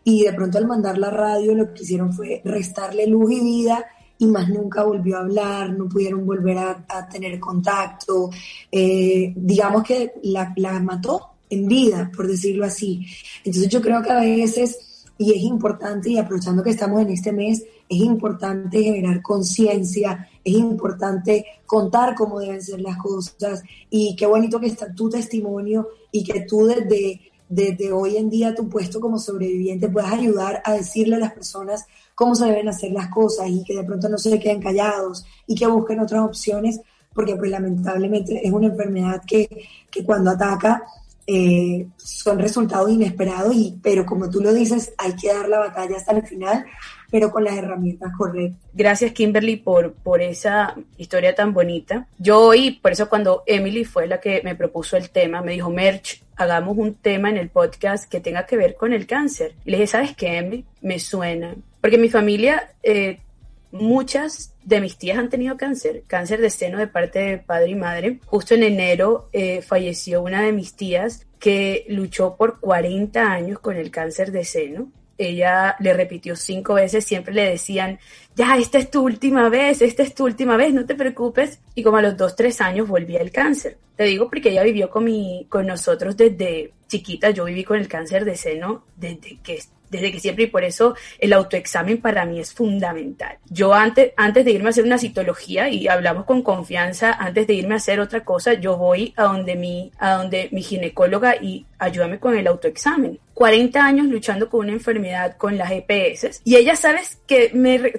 y de pronto al mandar la radio lo que hicieron fue restarle luz y vida y más nunca volvió a hablar, no pudieron volver a, tener contacto, eh, digamos que la, la mató en vida, por decirlo así. Entonces yo creo que a veces, y es importante, y aprovechando que estamos en este mes, es importante generar conciencia, es importante contar cómo deben ser las cosas, y qué bonito que está tu testimonio y que tú desde desde hoy en día tu puesto como sobreviviente puedas ayudar a decirle a las personas cómo se deben hacer las cosas y que de pronto no se queden callados y que busquen otras opciones, porque pues lamentablemente es una enfermedad que, que cuando ataca eh, son resultados inesperados, y, pero como tú lo dices, hay que dar la batalla hasta el final pero con las herramientas correctas. Gracias Kimberly por, por esa historia tan bonita. Yo hoy, por eso cuando Emily fue la que me propuso el tema, me dijo, Merch, hagamos un tema en el podcast que tenga que ver con el cáncer. Y le dije, ¿sabes qué, Emily? Me suena. Porque mi familia, eh, muchas de mis tías han tenido cáncer, cáncer de seno de parte de padre y madre. Justo en enero eh, falleció una de mis tías que luchó por 40 años con el cáncer de seno ella le repitió cinco veces, siempre le decían, ya, esta es tu última vez, esta es tu última vez, no te preocupes. Y como a los dos, tres años volvía el cáncer. Te digo porque ella vivió con, mi, con nosotros desde chiquita, yo viví con el cáncer de seno desde que desde que siempre y por eso el autoexamen para mí es fundamental. Yo antes, antes de irme a hacer una citología y hablamos con confianza, antes de irme a hacer otra cosa, yo voy a donde mi, a donde mi ginecóloga y ayúdame con el autoexamen. 40 años luchando con una enfermedad con las EPS. Y ella, sabes que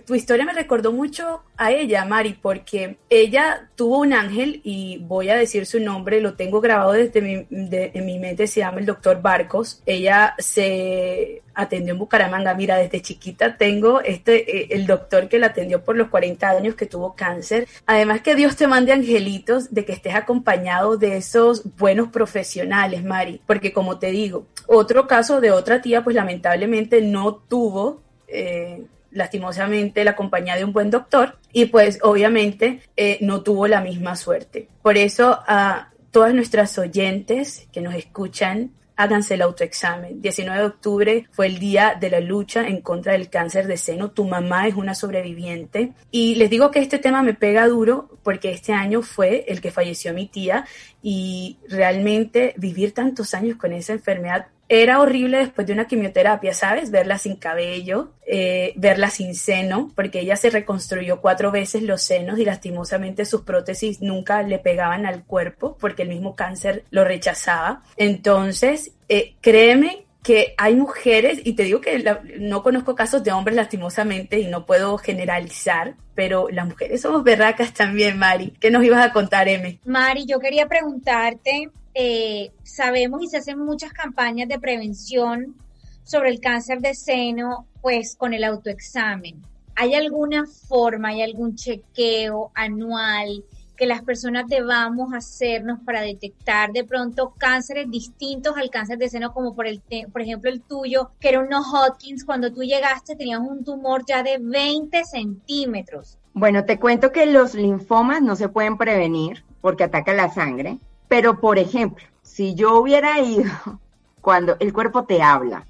tu historia me recordó mucho a ella, Mari, porque ella tuvo un ángel y voy a decir su nombre, lo tengo grabado desde mi, en mi mente, se llama el doctor Barcos. Ella se atendió en Bucaramanga. Mira, desde chiquita tengo este, eh, el doctor que la atendió por los 40 años que tuvo cáncer. Además que Dios te mande angelitos de que estés acompañado de esos buenos profesionales, Mari, porque como te digo, otro caso de otra tía, pues lamentablemente no tuvo... Eh, lastimosamente la compañía de un buen doctor y pues obviamente eh, no tuvo la misma suerte. Por eso a todas nuestras oyentes que nos escuchan, háganse el autoexamen. 19 de octubre fue el día de la lucha en contra del cáncer de seno. Tu mamá es una sobreviviente. Y les digo que este tema me pega duro porque este año fue el que falleció mi tía y realmente vivir tantos años con esa enfermedad era horrible después de una quimioterapia, ¿sabes? Verla sin cabello, eh, verla sin seno, porque ella se reconstruyó cuatro veces los senos y lastimosamente sus prótesis nunca le pegaban al cuerpo porque el mismo cáncer lo rechazaba. Entonces, eh, créeme que hay mujeres, y te digo que no conozco casos de hombres lastimosamente y no puedo generalizar, pero las mujeres somos berracas también, Mari. ¿Qué nos ibas a contar, M? Mari, yo quería preguntarte, eh, sabemos y se hacen muchas campañas de prevención sobre el cáncer de seno, pues con el autoexamen. ¿Hay alguna forma, hay algún chequeo anual que las personas debamos hacernos para detectar de pronto cánceres distintos al cáncer de seno, como por, el, por ejemplo el tuyo, que era un no Hodgkins, cuando tú llegaste tenías un tumor ya de 20 centímetros. Bueno, te cuento que los linfomas no se pueden prevenir porque ataca la sangre, pero por ejemplo, si yo hubiera ido cuando el cuerpo te habla,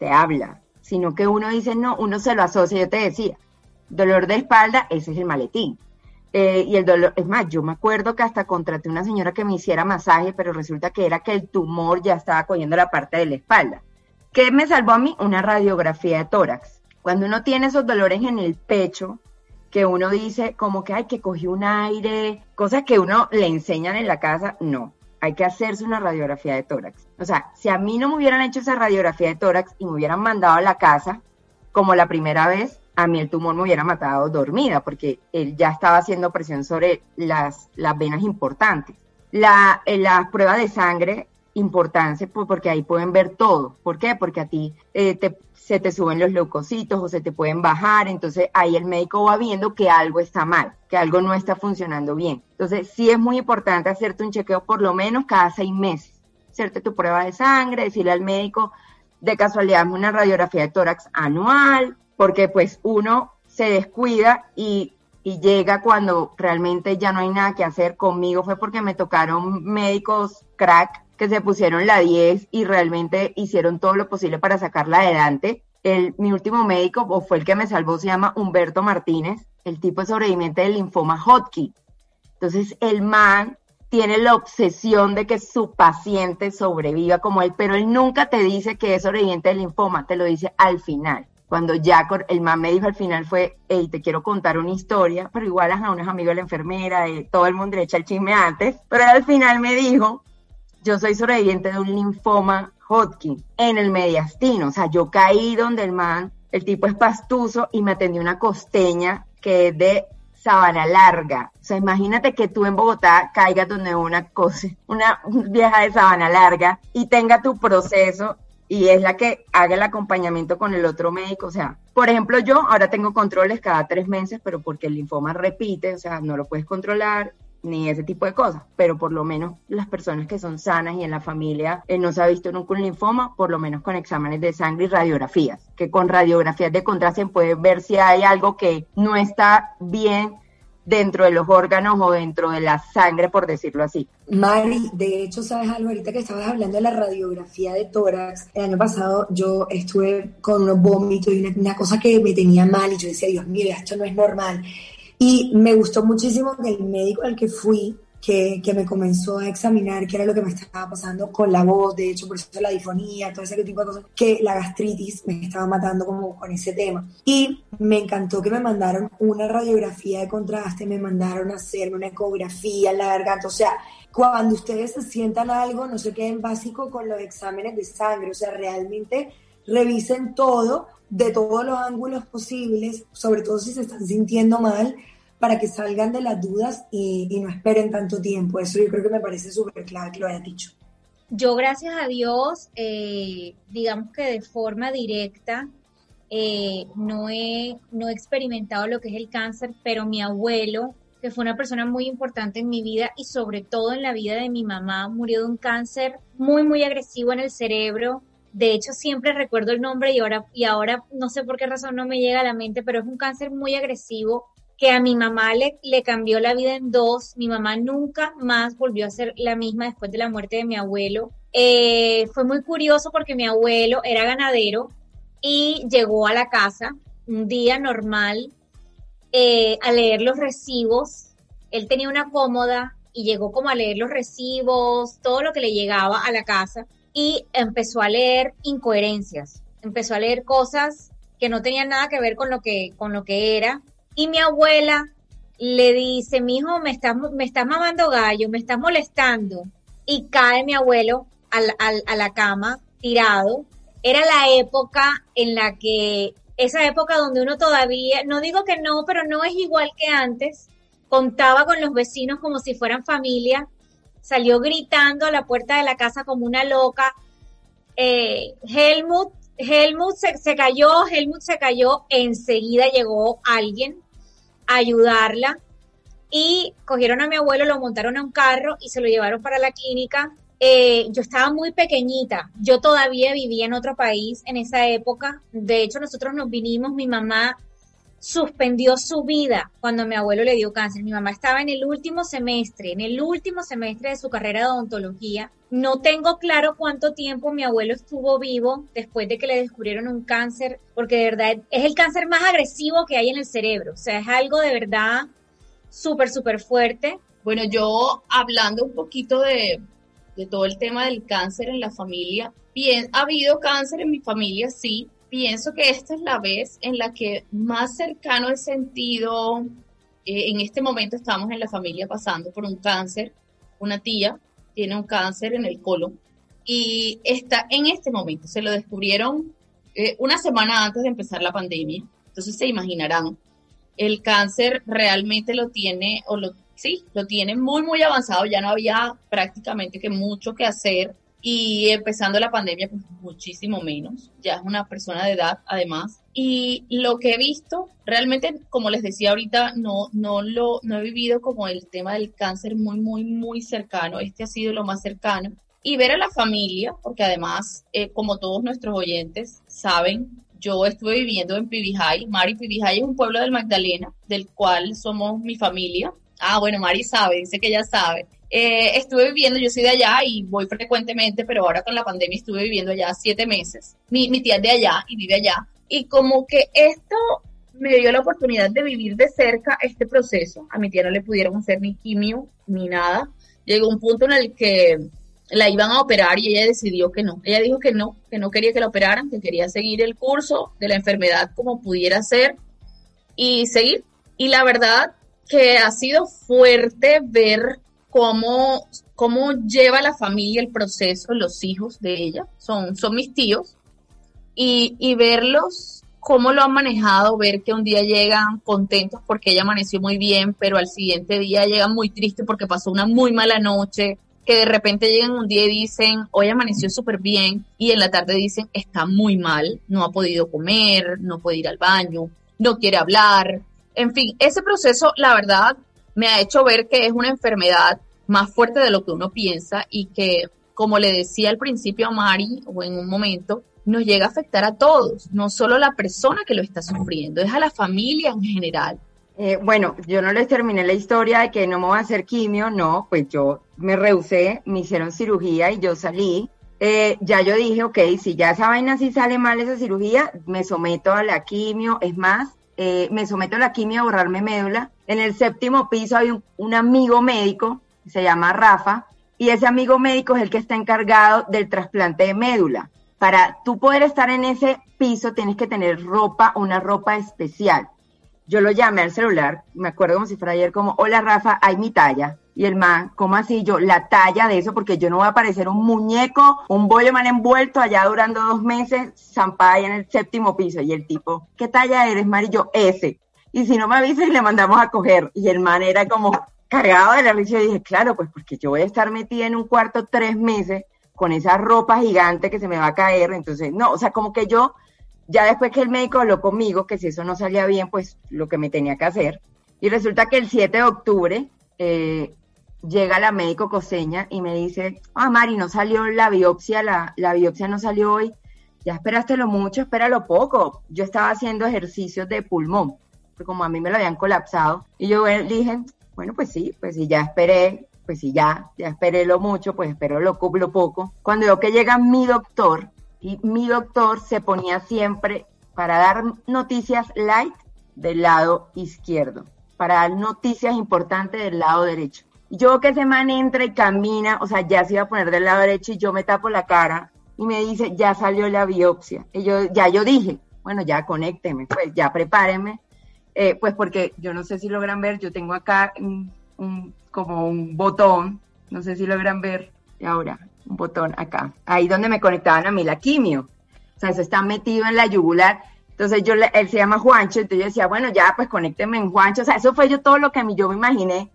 te habla, sino que uno dice no, uno se lo asocia, yo te decía, dolor de espalda, ese es el maletín eh, y el dolor, es más, yo me acuerdo que hasta contraté una señora que me hiciera masaje, pero resulta que era que el tumor ya estaba cogiendo la parte de la espalda. ¿Qué me salvó a mí? Una radiografía de tórax. Cuando uno tiene esos dolores en el pecho, que uno dice como que, hay que cogió un aire, cosas que uno le enseñan en la casa, no. Hay que hacerse una radiografía de tórax. O sea, si a mí no me hubieran hecho esa radiografía de tórax y me hubieran mandado a la casa, como la primera vez, a mí el tumor me hubiera matado dormida porque él ya estaba haciendo presión sobre las, las venas importantes. La, eh, la prueba de sangre, importante porque ahí pueden ver todo. ¿Por qué? Porque a ti eh, se te suben los leucocitos o se te pueden bajar, entonces ahí el médico va viendo que algo está mal, que algo no está funcionando bien. Entonces sí es muy importante hacerte un chequeo por lo menos cada seis meses, hacerte tu prueba de sangre, decirle al médico de casualidad una radiografía de tórax anual, porque pues uno se descuida y, llega cuando realmente ya no hay nada que hacer. Conmigo fue porque me tocaron médicos crack que se pusieron la 10 y realmente hicieron todo lo posible para sacarla adelante. El, mi último médico, o fue el que me salvó, se llama Humberto Martínez, el tipo es sobreviviente del linfoma Hodgkin. Entonces, el man tiene la obsesión de que su paciente sobreviva como él, pero él nunca te dice que es sobreviviente del linfoma, te lo dice al final cuando ya el man me dijo al final fue, hey, te quiero contar una historia, pero igual a unos amigos de la enfermera, de todo el mundo le echa el chisme antes, pero al final me dijo, yo soy sobreviviente de un linfoma Hodgkin en el mediastino, o sea, yo caí donde el man, el tipo es pastuso y me atendió una costeña que es de sabana larga. O sea, imagínate que tú en Bogotá caigas donde una cosa, una vieja de sabana larga y tenga tu proceso y es la que haga el acompañamiento con el otro médico. O sea, por ejemplo, yo ahora tengo controles cada tres meses, pero porque el linfoma repite, o sea, no lo puedes controlar ni ese tipo de cosas, pero por lo menos las personas que son sanas y en la familia eh, no se ha visto nunca un linfoma, por lo menos con exámenes de sangre y radiografías, que con radiografías de contraste puede ver si hay algo que no está bien dentro de los órganos o dentro de la sangre, por decirlo así. Mari, de hecho, ¿sabes algo? Ahorita que estabas hablando de la radiografía de tórax, el año pasado yo estuve con unos vómitos y una, cosa que me tenía mal y yo decía, Dios mío, esto no es normal. Y me gustó muchísimo que el médico al que fui que, me comenzó a examinar qué era lo que me estaba pasando con la voz, de hecho por eso la difonía, todo ese tipo de cosas, que la gastritis me estaba matando como con ese tema. Y me encantó que me mandaron una radiografía de contraste, me mandaron a hacerme una ecografía en la garganta, o sea, cuando ustedes se sientan algo, no se queden básico con los exámenes de sangre, o sea, realmente revisen todo de todos los ángulos posibles, sobre todo si se están sintiendo mal, para que salgan de las dudas y, no esperen tanto tiempo. Eso yo creo que me parece súper clave que lo hayas dicho. Yo, gracias a Dios, eh, digamos que de forma directa, eh, no, he, no he experimentado lo que es el cáncer, pero mi abuelo, que fue una persona muy importante en mi vida y sobre todo en la vida de mi mamá, murió de un cáncer muy, muy agresivo en el cerebro de hecho siempre recuerdo el nombre y ahora, y ahora no sé por qué razón no me llega a la mente, pero es un cáncer muy agresivo que a mi mamá le, cambió la vida en dos. Mi mamá nunca más volvió a ser la misma después de la muerte de mi abuelo. Eh, fue muy curioso porque mi abuelo era ganadero y llegó a la casa un día normal eh, a leer los recibos. Él tenía una cómoda y llegó como a leer los recibos, todo lo que le llegaba a la casa y empezó a leer incoherencias, empezó a leer cosas que no tenían nada que ver con lo que, con lo que era. Y mi abuela le dice, mi hijo, me estás, me estás mamando gallo, me estás molestando. Y cae mi abuelo al, al, a la cama, tirado. Era la época en la que, esa época donde uno todavía, no digo que no, pero no es igual que antes, contaba con los vecinos como si fueran familia, salió gritando a la puerta de la casa como una loca. Eh, Helmut, Helmut se, se, cayó, Helmut se cayó, enseguida llegó alguien a ayudarla y cogieron a mi abuelo, lo montaron a un carro y se lo llevaron para la clínica. Eh, yo estaba muy pequeñita, yo todavía vivía en otro país en esa época, de hecho nosotros nos vinimos, mi mamá suspendió su vida cuando mi abuelo le dio cáncer. Mi mamá estaba en el último semestre, en el último semestre de su carrera de odontología. No tengo claro cuánto tiempo mi abuelo estuvo vivo después de que le descubrieron un cáncer, porque de verdad es el cáncer más agresivo que hay en el cerebro. O sea, es algo de verdad súper, súper fuerte. Bueno, yo hablando un poquito de, de todo el tema del cáncer en la familia, bien, ha habido cáncer en mi familia, sí, pienso que esta es la vez en la que más cercano he sentido, eh, en este momento estamos en la familia pasando por un cáncer, una tía tiene un cáncer en el colon y está en este momento, se lo descubrieron eh, una semana antes de empezar la pandemia, entonces se imaginarán, el cáncer realmente lo tiene, o lo, sí, lo tiene muy, muy avanzado, ya no había prácticamente que mucho que hacer y empezando la pandemia, pues muchísimo menos. Ya es una persona de edad, además. Y lo que he visto, realmente, como les decía ahorita, no, no lo no he vivido como el tema del cáncer muy, muy, muy cercano. Este ha sido lo más cercano. Y ver a la familia, porque además, eh, como todos nuestros oyentes saben, yo estuve viviendo en Pibijay. Mari Pibijay es un pueblo del Magdalena, del cual somos mi familia. Ah, bueno, Mari sabe, dice que ya sabe. Eh, estuve viviendo, yo soy de allá y voy frecuentemente, pero ahora con la pandemia estuve viviendo allá siete meses. Mi, mi tía es de allá y vive allá. Y como que esto me dio la oportunidad de vivir de cerca este proceso. A mi tía no le pudieron hacer ni quimio ni nada. Llegó un punto en el que la iban a operar y ella decidió que no. Ella dijo que no, que no quería que la operaran, que quería seguir el curso de la enfermedad como pudiera ser y seguir. Y la verdad que ha sido fuerte ver cómo, cómo lleva la familia el proceso, los hijos de ella, son, son mis tíos, y, y verlos cómo lo han manejado, ver que un día llegan contentos porque ella amaneció muy bien, pero al siguiente día llegan muy tristes porque pasó una muy mala noche, que de repente llegan un día y dicen, hoy amaneció súper bien, y en la tarde dicen, está muy mal, no ha podido comer, no puede ir al baño, no quiere hablar. En fin, ese proceso, la verdad, me ha hecho ver que es una enfermedad más fuerte de lo que uno piensa y que, como le decía al principio a Mari, o en un momento, nos llega a afectar a todos, no solo a la persona que lo está sufriendo, es a la familia en general. Eh, bueno, yo no les terminé la historia de que no me voy a hacer quimio, no, pues yo me rehusé, me hicieron cirugía y yo salí. Eh, ya yo dije, ok, si ya esa vaina sale mal esa cirugía, me someto a la quimio, es más, eh, me someto a la quimio a borrarme médula. En el séptimo piso hay un, un amigo médico, se llama Rafa, y ese amigo médico es el que está encargado del trasplante de médula. Para tú poder estar en ese piso tienes que tener ropa, una ropa especial. Yo lo llamé al celular, me acuerdo como si fuera ayer, como, hola Rafa, hay mi talla. Y el man, ¿cómo así? Yo, la talla de eso, porque yo no voy a parecer un muñeco, un mal envuelto allá durando dos meses, zampada en el séptimo piso. Y el tipo, ¿qué talla eres, Mari? Yo, ese. Y si no me avisas, le mandamos a coger. Y el man era como cargado de la risa. Y dije, claro, pues porque yo voy a estar metida en un cuarto tres meses con esa ropa gigante que se me va a caer. Entonces, no, o sea, como que yo, ya después que el médico habló conmigo, que si eso no salía bien, pues lo que me tenía que hacer. Y resulta que el 7 de octubre, eh, llega la médico coseña y me dice, ah, Mari, no salió la biopsia, la, biopsia no salió hoy. ya esperaste lo mucho, espéralo poco. Yo estaba haciendo ejercicios de pulmón, porque como a mí me lo habían colapsado, y yo dije, bueno, pues sí, pues si ya esperé, pues si ya, ya esperé lo mucho, pues espero lo, lo poco. Cuando veo que llega mi doctor, y mi doctor se ponía siempre para dar noticias light del lado izquierdo, para dar noticias importantes del lado derecho. Yo que ese man entra y camina, o sea, ya se iba a poner del lado derecho y yo me tapo la cara y me dice, ya salió la biopsia. Y yo, ya yo dije, bueno, ya conécteme, pues ya prepárenme, eh, pues porque yo no sé si logran ver, yo tengo acá un, como un botón, no sé si logran ver, y ahora, un botón acá, ahí donde me conectaban a mí la quimio. O sea, eso está metido en la yugular. Entonces yo, él se llama Juancho, entonces yo decía, bueno, ya, pues conécteme en Juancho. O sea, eso fue yo todo lo que a yo me imaginé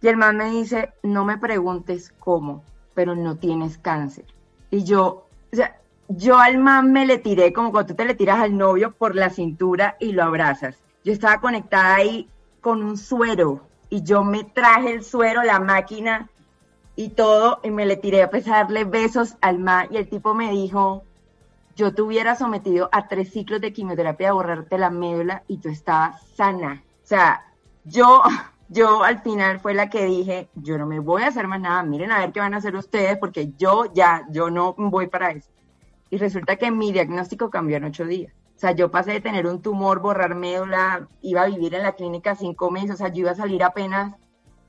y el man me dice, no me preguntes cómo, pero no tienes cáncer. Y yo, o sea, yo al man me le tiré como cuando tú te le tiras al novio por la cintura y lo abrazas. Yo estaba conectada ahí con un suero y yo me traje el suero, la máquina y todo y me le tiré a pesarle besos al man y el tipo me dijo, yo te hubiera sometido a tres ciclos de quimioterapia a borrarte la médula y tú estabas sana. O sea, yo yo al final fue la que dije, yo no me voy a hacer más nada, miren a ver qué van a hacer ustedes, porque yo ya, yo no voy para eso. Y resulta que mi diagnóstico cambió en ocho días. O sea, yo pasé de tener un tumor, borrar médula, iba a vivir en la clínica cinco meses, o sea, yo iba a salir apenas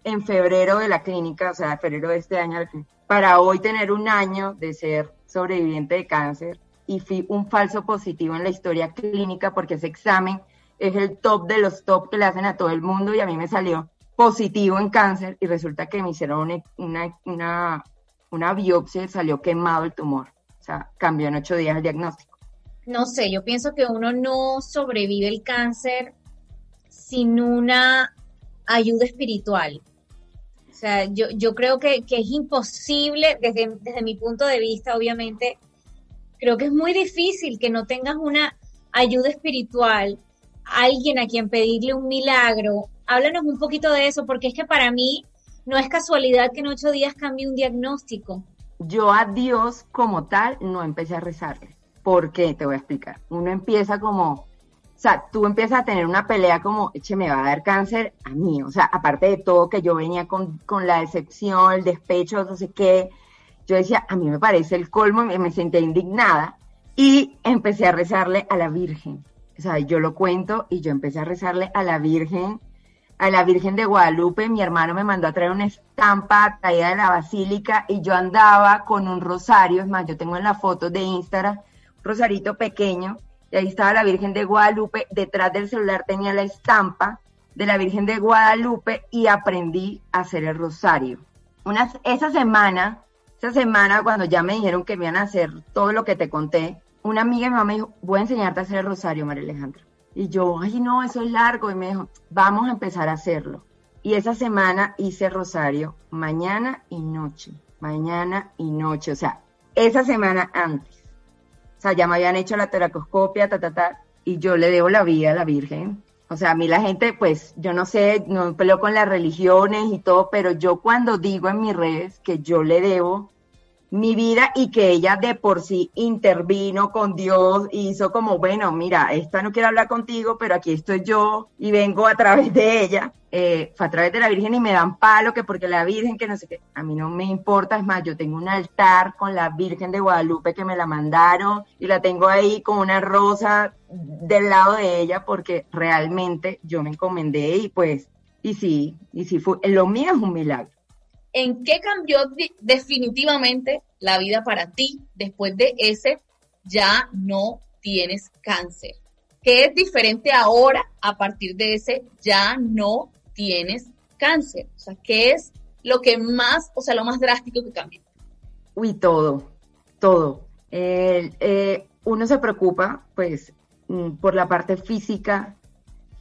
en febrero de la clínica, o sea, febrero de este año, para hoy tener un año de ser sobreviviente de cáncer y fui un falso positivo en la historia clínica porque ese examen es el top de los top que le hacen a todo el mundo y a mí me salió positivo en cáncer y resulta que me hicieron una, una, una, biopsia y salió quemado el tumor. O sea, cambió en ocho días el diagnóstico. No sé, yo pienso que uno no sobrevive el cáncer sin una ayuda espiritual. O sea, yo, yo creo que, que es imposible, desde, desde mi punto de vista, obviamente, creo que es muy difícil que no tengas una ayuda espiritual alguien a quien pedirle un milagro. Háblanos un poquito de eso, porque es que para mí no es casualidad que en ocho días cambie un diagnóstico. Yo a Dios como tal no empecé a rezarle. ¿Por qué? Te voy a explicar. Uno empieza como, o sea, tú empiezas a tener una pelea como, eche, me va a dar cáncer a mí. O sea, aparte de todo que yo venía con, con la decepción, el despecho, no sé qué, yo decía, a mí me parece el colmo, me, me sentía indignada y empecé a rezarle a la Virgen o sea, yo lo cuento y yo empecé a rezarle a la Virgen, a la Virgen de Guadalupe. Mi hermano me mandó a traer una estampa traída de la basílica y yo andaba con un rosario. Es más, yo tengo en la foto de Instagram un rosarito pequeño y ahí estaba la Virgen de Guadalupe. Detrás del celular tenía la estampa de la Virgen de Guadalupe y aprendí a hacer el rosario. Una, esa semana, esa semana cuando ya me dijeron que me iban a hacer todo lo que te conté, una amiga de mi mamá me dijo, voy a enseñarte a hacer el rosario, María Alejandra. Y yo, ay, no, eso es largo. Y me dijo, vamos a empezar a hacerlo. Y esa semana hice rosario mañana y noche, mañana y noche. O sea, esa semana antes. O sea, ya me habían hecho la teracoscopia, ta, ta, ta. Y yo le debo la vida a la Virgen. O sea, a mí la gente, pues, yo no sé, no peleo con las religiones y todo, pero yo cuando digo en mis redes que yo le debo mi vida y que ella de por sí intervino con Dios y hizo como, bueno, mira, esta no quiere hablar contigo, pero aquí estoy yo y vengo a través de ella. Eh, fue a través de la Virgen y me dan palo que porque la Virgen que no sé qué, a mí no me importa, es más, yo tengo un altar con la Virgen de Guadalupe que me la mandaron y la tengo ahí con una rosa del lado de ella porque realmente yo me encomendé y pues, y sí, y sí, fue, lo mío es un milagro. ¿En qué cambió definitivamente la vida para ti después de ese ya no tienes cáncer? ¿Qué es diferente ahora a partir de ese ya no tienes cáncer? O sea, ¿qué es lo que más, o sea, lo más drástico que cambió? Uy, todo, todo. Eh, uno se preocupa, pues, mm, por la parte física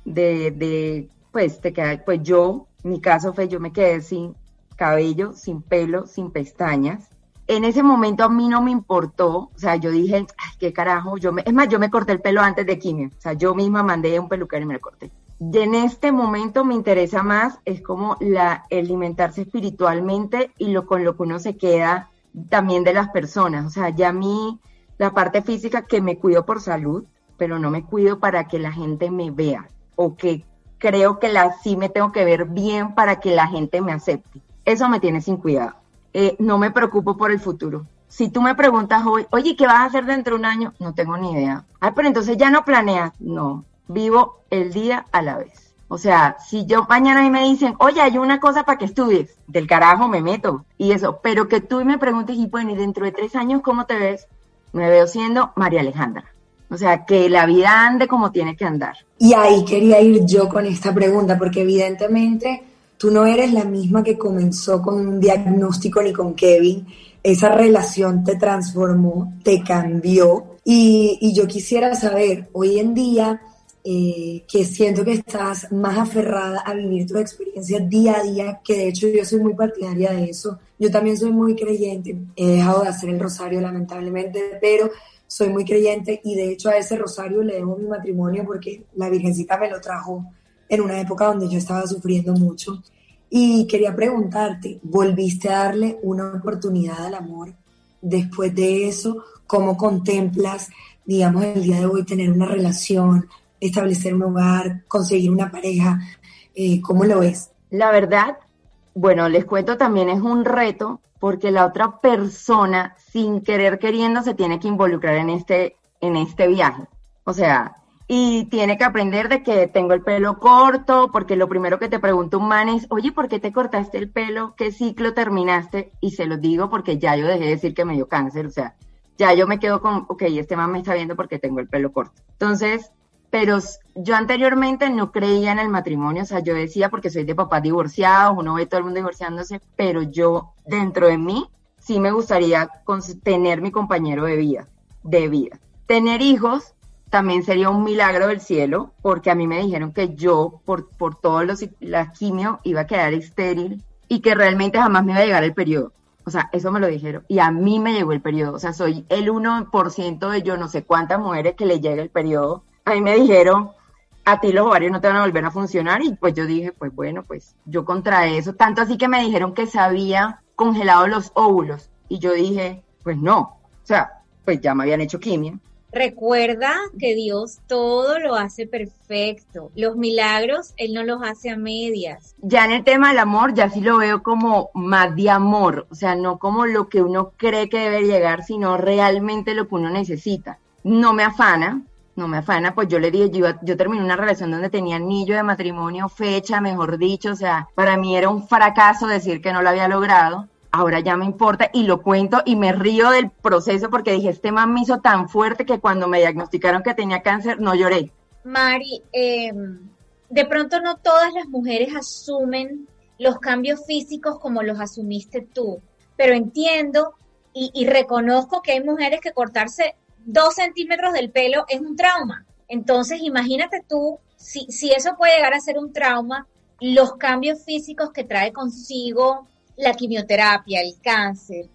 de, de pues, te queda, pues yo, mi caso fue, yo me quedé sin cabello, sin pelo, sin pestañas. En ese momento a mí no me importó, o sea, yo dije, ay, qué carajo, yo me, es más, yo me corté el pelo antes de quimio, o sea, yo misma mandé un peluquero y me lo corté. Y en este momento me interesa más, es como la alimentarse espiritualmente y lo con lo que uno se queda también de las personas, o sea, ya a mí la parte física que me cuido por salud, pero no me cuido para que la gente me vea o que creo que la, sí me tengo que ver bien para que la gente me acepte. Eso me tiene sin cuidado. Eh, no me preocupo por el futuro. Si tú me preguntas hoy, oye, ¿qué vas a hacer dentro de un año? No tengo ni idea. Ay, pero entonces ya no planeas. No, vivo el día a la vez. O sea, si yo mañana me dicen, oye, hay una cosa para que estudies, del carajo me meto y eso, pero que tú me preguntes, y bueno, y dentro de tres años, ¿cómo te ves? Me veo siendo María Alejandra. O sea, que la vida ande como tiene que andar. Y ahí quería ir yo con esta pregunta, porque evidentemente tú no eres la misma que comenzó con un diagnóstico ni con Kevin. Esa relación te transformó, te cambió. Y, y yo quisiera saber, hoy en día, eh, que siento que estás más aferrada a vivir tu experiencia día a día, que de hecho yo soy muy partidaria de eso. Yo también soy muy creyente, he dejado de hacer el rosario lamentablemente, pero soy muy creyente y de hecho a ese rosario le debo mi matrimonio porque la Virgencita me lo trajo en una época donde yo estaba sufriendo mucho. Y quería preguntarte, ¿volviste a darle una oportunidad al amor después de eso? ¿Cómo contemplas, digamos, el día de hoy tener una relación, establecer un hogar, conseguir una pareja? Eh, ¿Cómo lo ves? La verdad, bueno, les cuento también es un reto porque la otra persona, sin querer queriendo, se tiene que involucrar en este, en este viaje. O sea, y tiene que aprender de que tengo el pelo corto, porque lo primero que te pregunta un man es, oye, ¿por qué te cortaste el pelo? ¿Qué ciclo terminaste? Y se lo digo porque ya yo dejé de decir que me dio cáncer, o sea, ya yo me quedo con, ok, este man me está viendo porque tengo el pelo corto. Entonces, pero yo anteriormente no creía en el matrimonio, o sea, yo decía porque soy de papás divorciados, uno ve todo el mundo divorciándose, pero yo dentro de mí sí me gustaría tener mi compañero de vida, de vida. Tener hijos también sería un milagro del cielo, porque a mí me dijeron que yo, por, por todos los la quimio, iba a quedar estéril y que realmente jamás me iba a llegar el periodo. O sea, eso me lo dijeron. Y a mí me llegó el periodo. O sea, soy el 1% de yo no sé cuántas mujeres que le llega el periodo a mí me dijeron, a ti los ovarios no te van a volver a funcionar y pues yo dije, pues bueno, pues yo contra eso, tanto así que me dijeron que se había congelado los óvulos y yo dije, pues no, o sea, pues ya me habían hecho quimio. Recuerda que Dios todo lo hace perfecto. Los milagros Él no los hace a medias. Ya en el tema del amor, ya sí lo veo como más de amor, o sea, no como lo que uno cree que debe llegar, sino realmente lo que uno necesita. No me afana, no me afana, pues yo le dije, yo, yo terminé una relación donde tenía anillo de matrimonio, fecha, mejor dicho, o sea, para mí era un fracaso decir que no lo había logrado. Ahora ya me importa y lo cuento y me río del proceso porque dije, este man me hizo tan fuerte que cuando me diagnosticaron que tenía cáncer no lloré. Mari, eh, de pronto no todas las mujeres asumen los cambios físicos como los asumiste tú, pero entiendo y, y reconozco que hay mujeres que cortarse dos centímetros del pelo es un trauma. Entonces, imagínate tú, si, si eso puede llegar a ser un trauma, los cambios físicos que trae consigo la quimioterapia, el cáncer.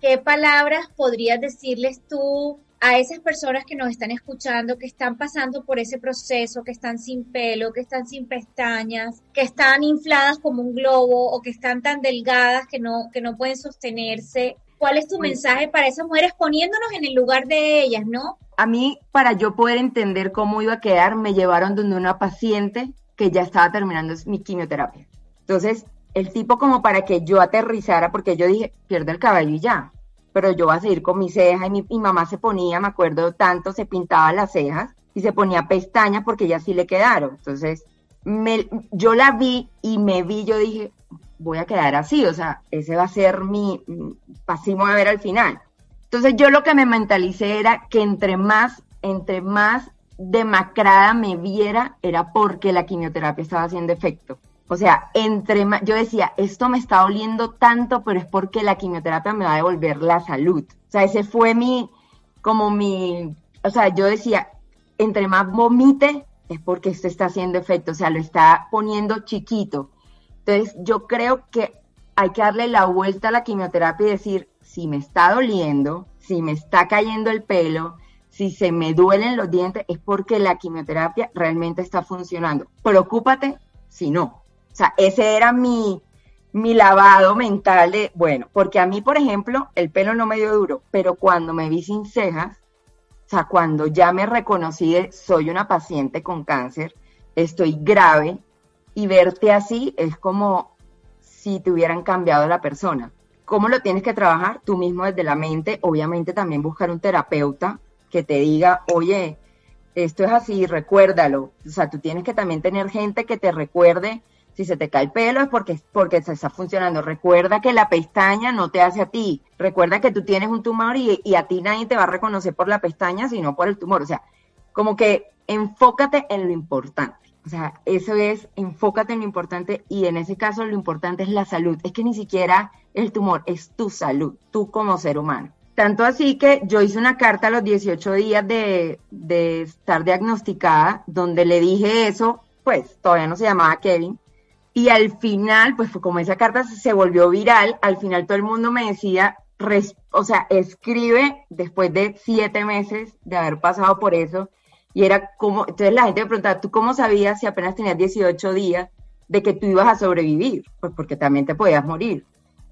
¿Qué palabras podrías decirles tú a esas personas que nos están escuchando, que están pasando por ese proceso, que están sin pelo, que están sin pestañas, que están infladas como un globo o que están tan delgadas que no, que no pueden sostenerse? ¿Cuál es tu mensaje para esas mujeres poniéndonos en el lugar de ellas, no? A mí, para yo poder entender cómo iba a quedar, me llevaron donde una paciente que ya estaba terminando mi quimioterapia. Entonces, el tipo como para que yo aterrizara, porque yo dije, pierde el cabello y ya, pero yo voy a seguir con mi ceja y mi, mamá se ponía, me acuerdo tanto, se pintaba las cejas y se ponía pestañas porque ya sí le quedaron. Entonces, me, yo la vi y me vi, yo dije, voy a quedar así, o sea, ese va a ser mi, pasimo a ver al final. Entonces yo lo que me mentalicé era que entre más, entre más demacrada me viera, era porque la quimioterapia estaba haciendo efecto. O sea, entre yo decía, esto me está doliendo tanto, pero es porque la quimioterapia me va a devolver la salud. O sea, ese fue mi, como mi, o sea, yo decía, entre más vomite, es porque esto está haciendo efecto, o sea, lo está poniendo chiquito. Entonces, yo creo que hay que darle la vuelta a la quimioterapia y decir, si me está doliendo, si me está cayendo el pelo, si se me duelen los dientes, es porque la quimioterapia realmente está funcionando. Preocúpate si no. O sea, ese era mi, mi lavado mental de, bueno, porque a mí, por ejemplo, el pelo no me dio duro, pero cuando me vi sin cejas, sea, cuando ya me reconocí de soy una paciente con cáncer, estoy grave, y verte así es como si te hubieran cambiado la persona. ¿Cómo lo tienes que trabajar? Tú mismo desde la mente, obviamente también buscar un terapeuta que te diga, oye, esto es así, recuérdalo. O sea, tú tienes que también tener gente que te recuerde si se te cae el pelo es porque, porque se está funcionando. Recuerda que la pestaña no te hace a ti. Recuerda que tú tienes un tumor y, a ti nadie te va a reconocer por la pestaña, sino por el tumor. O sea, como que enfócate en lo importante. O sea, eso es, enfócate en lo importante y en ese caso lo importante es la salud. Es que ni siquiera el tumor, es tu salud, tú como ser humano. Tanto así que yo hice una carta a los 18 días de, de estar diagnosticada, donde le dije eso, pues todavía no se llamaba Kevin, y al final, pues como esa carta se volvió viral, al final todo el mundo me decía, o sea, escribe después de siete meses de haber pasado por eso. Y era como, entonces la gente me preguntaba, ¿tú cómo sabías si apenas tenías 18 días de que tú ibas a sobrevivir? Pues porque también te podías morir.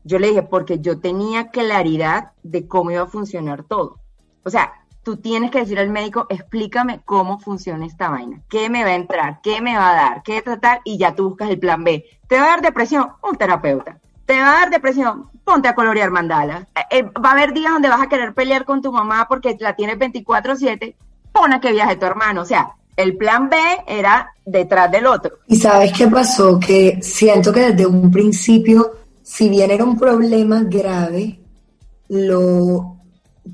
Yo le dije, porque yo tenía claridad de cómo iba a funcionar todo. O sea, tú tienes que decir al médico, explícame cómo funciona esta vaina, qué me va a entrar, qué me va a dar, qué tratar, y ya tú buscas el plan B. ¿Te va a dar depresión? Un terapeuta. ¿Te va a dar depresión? Ponte a colorear mandala. Eh, eh, va a haber días donde vas a querer pelear con tu mamá porque la tienes 24/7, pon a que viaje tu hermano. O sea, el plan B era detrás del otro. ¿Y sabes qué pasó? Que siento que desde un principio, si bien era un problema grave, lo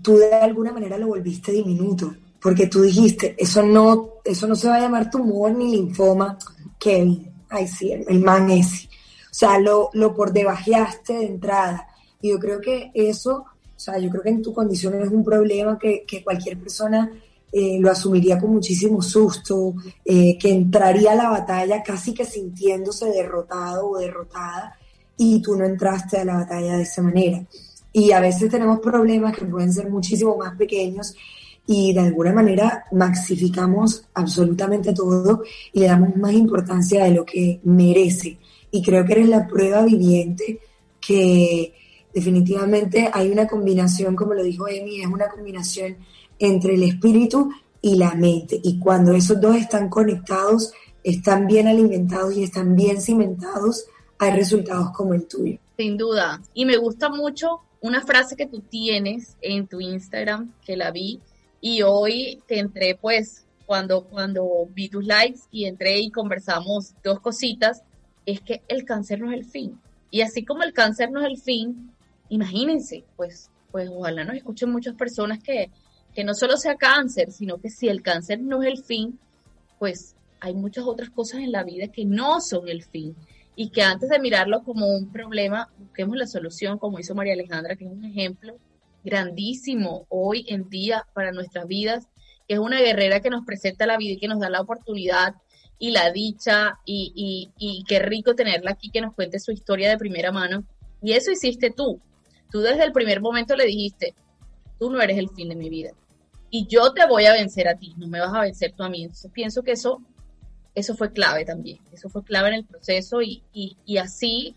tú de alguna manera lo volviste diminuto, porque tú dijiste, eso no, eso no se va a llamar tumor ni linfoma, Kevin, ay sí, el, man ese. O sea, lo, lo por debajeaste de entrada. Y yo creo que eso, o sea, yo creo que en tu condición es un problema que, cualquier persona eh, lo asumiría con muchísimo susto, eh, que entraría a la batalla casi que sintiéndose derrotado o derrotada, y tú no entraste a la batalla de esa manera. Y a veces tenemos problemas que pueden ser muchísimo más pequeños y de alguna manera maxificamos absolutamente todo y le damos más importancia de lo que merece. Y creo que eres la prueba viviente que definitivamente hay una combinación, como lo dijo Emi, es una combinación entre el espíritu y la mente. Y cuando esos dos están conectados, están bien alimentados y están bien cimentados, hay resultados como el tuyo. Sin duda. Y me gusta mucho una frase que tú tienes en tu Instagram, que la vi, y hoy te entré pues cuando, cuando vi tus likes y entré y conversamos dos cositas, es que el cáncer no es el fin. Y así como el cáncer no es el fin, imagínense, pues, pues ojalá nos escuchen muchas personas que, que no solo sea cáncer, sino que si el cáncer no es el fin, pues hay muchas otras cosas en la vida que no son el fin y que antes de mirarlo como un problema, busquemos la solución, como hizo María Alejandra, que es un ejemplo grandísimo hoy en día para nuestras vidas, que es una guerrera que nos presenta la vida y que nos da la oportunidad y la dicha y, y, qué rico tenerla aquí que nos cuente su historia de primera mano. Y eso hiciste tú. Tú desde el primer momento le dijiste, tú no eres el fin de mi vida. Y yo te voy a vencer a ti, no me vas a vencer tú a mí. Entonces pienso que eso eso fue clave también, eso fue clave en el proceso y, así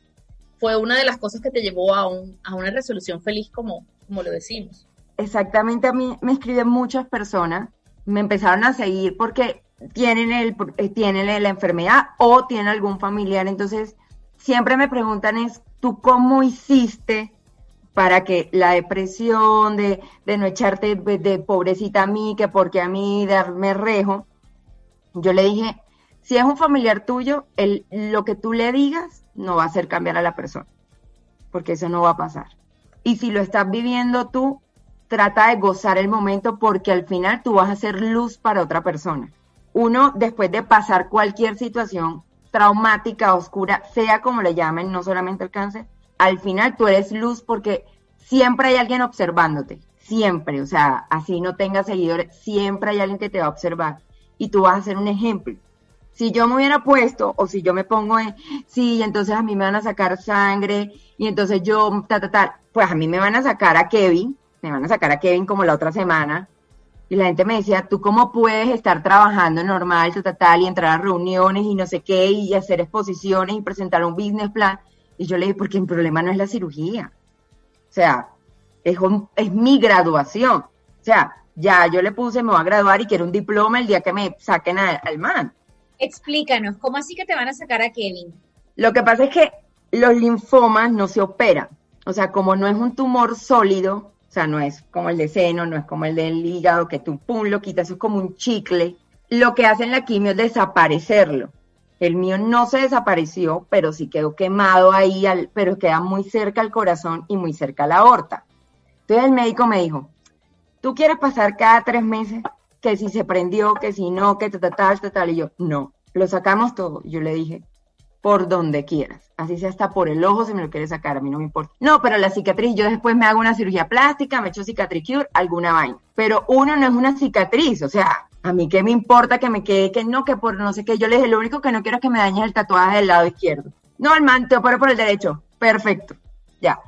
fue una de las cosas que te llevó a, a una resolución feliz como, como lo decimos. Exactamente, a mí me escriben muchas personas, me empezaron a seguir porque tienen, el, eh, tienen la enfermedad o tienen algún familiar, entonces siempre me preguntan es, ¿tú cómo hiciste para que la depresión, de, de no echarte de, de, pobrecita a mí, que porque a mí darme rejo? Yo le dije, si es un familiar tuyo, el, lo que tú le digas no va a hacer cambiar a la persona, porque eso no va a pasar. Y si lo estás viviendo tú, trata de gozar el momento porque al final tú vas a ser luz para otra persona. Uno, después de pasar cualquier situación traumática, oscura, sea como le llamen, no solamente el cáncer, al final tú eres luz porque siempre hay alguien observándote, siempre, o sea, así no tengas seguidores, siempre hay alguien que te va a observar y tú vas a ser un ejemplo. Si yo me hubiera puesto, o si yo me pongo en, sí, entonces a mí me van a sacar sangre, y entonces yo, ta, ta, ta, pues a mí me van a sacar a Kevin, me van a sacar a Kevin como la otra semana, y la gente me decía, ¿tú cómo puedes estar trabajando normal, ta, ta, tal, y entrar a reuniones y no sé qué, y hacer exposiciones y presentar un business plan? Y yo le dije, porque mi problema no es la cirugía. O sea, es, es mi graduación. O sea, ya yo le puse, me voy a graduar y quiero un diploma el día que me saquen al man. Explícanos, ¿cómo así que te van a sacar a Kevin? Lo que pasa es que los linfomas no se operan. O sea, como no es un tumor sólido, o sea, no es como el de seno, no es como el del hígado, que tú pum, lo quitas, es como un chicle. Lo que hacen la quimio es desaparecerlo. El mío no se desapareció, pero sí quedó quemado ahí, al, pero queda muy cerca al corazón y muy cerca a la aorta. Entonces el médico me dijo, ¿tú quieres pasar cada tres meses? Que si se prendió, que si no, que tal, tal, tal, tal. Y yo, no, lo sacamos todo. Yo le dije, por donde quieras. Así sea hasta por el ojo si me lo quieres sacar, a mí no me importa. No, pero la cicatriz, yo después me hago una cirugía plástica, me echo cicatricure, alguna vaina. Pero uno no es una cicatriz, o sea, a mí qué me importa que me quede, que no, que por no sé qué. Yo le dije, lo único que no quiero es que me dañes el tatuaje del lado izquierdo. No, el man, te opero por el derecho. Perfecto. Ya.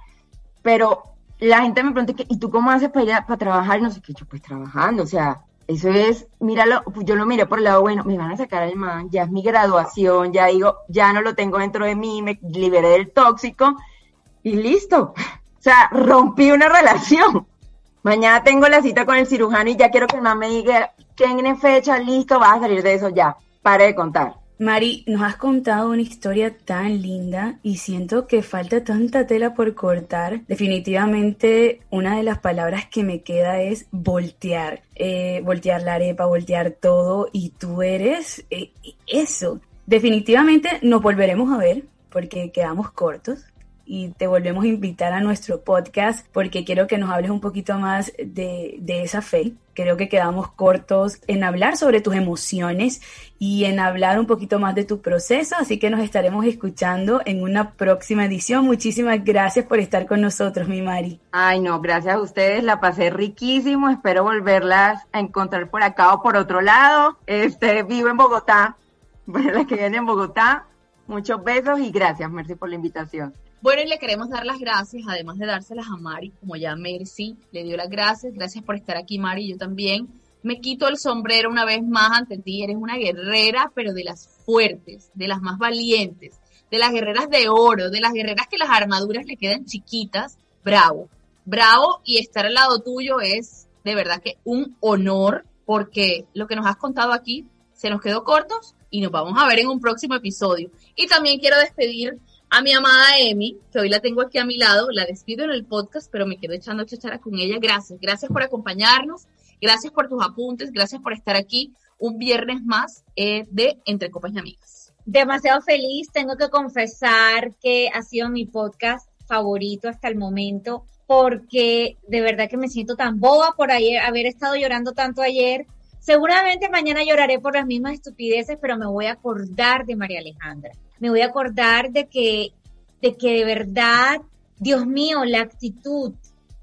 Pero la gente me pregunta, ¿y tú cómo haces para para trabajar? No sé qué, yo pues trabajando, o sea, eso es, míralo, yo lo miré por el lado bueno, me van a sacar el man, ya es mi graduación, ya digo, ya no lo tengo dentro de mí, me liberé del tóxico y listo. O sea, rompí una relación. Mañana tengo la cita con el cirujano y ya quiero que el man me diga, tiene fecha, listo, vas a salir de eso ya. Pare de contar. Mari, nos has contado una historia tan linda y siento que falta tanta tela por cortar. Definitivamente una de las palabras que me queda es voltear. Eh, voltear la arepa, voltear todo y tú eres eh, eso. Definitivamente nos volveremos a ver porque quedamos cortos y te volvemos a invitar a nuestro podcast porque quiero que nos hables un poquito más de, de, esa fe. Creo que quedamos cortos en hablar sobre tus emociones y en hablar un poquito más de tu proceso, así que nos estaremos escuchando en una próxima edición. Muchísimas gracias por estar con nosotros, mi Mari. Ay, no, gracias a ustedes, la pasé riquísimo, espero volverlas a encontrar por acá o por otro lado. Este, vivo en Bogotá, para las que vienen en Bogotá, muchos besos y gracias, Mercy, por la invitación. Bueno, y le queremos dar las gracias, además de dárselas a Mari, como ya Mercy le dio las gracias. Gracias por estar aquí, Mari. Yo también me quito el sombrero una vez más ante ti. Eres una guerrera, pero de las fuertes, de las más valientes, de las guerreras de oro, de las guerreras que las armaduras le quedan chiquitas. Bravo, bravo. Y estar al lado tuyo es de verdad que un honor, porque lo que nos has contado aquí se nos quedó cortos y nos vamos a ver en un próximo episodio. Y también quiero despedir a mi amada Emi, que hoy la tengo aquí a mi lado, la despido en el podcast, pero me quedo echando chachara con ella. Gracias, gracias por acompañarnos, gracias por tus apuntes, gracias por estar aquí un viernes más eh, de Entre Copas y Amigas. Demasiado feliz, tengo que confesar que ha sido mi podcast favorito hasta el momento, porque de verdad que me siento tan boba por ayer, haber estado llorando tanto ayer. Seguramente mañana lloraré por las mismas estupideces, pero me voy a acordar de María Alejandra me voy a acordar de que, de que de verdad, Dios mío, la actitud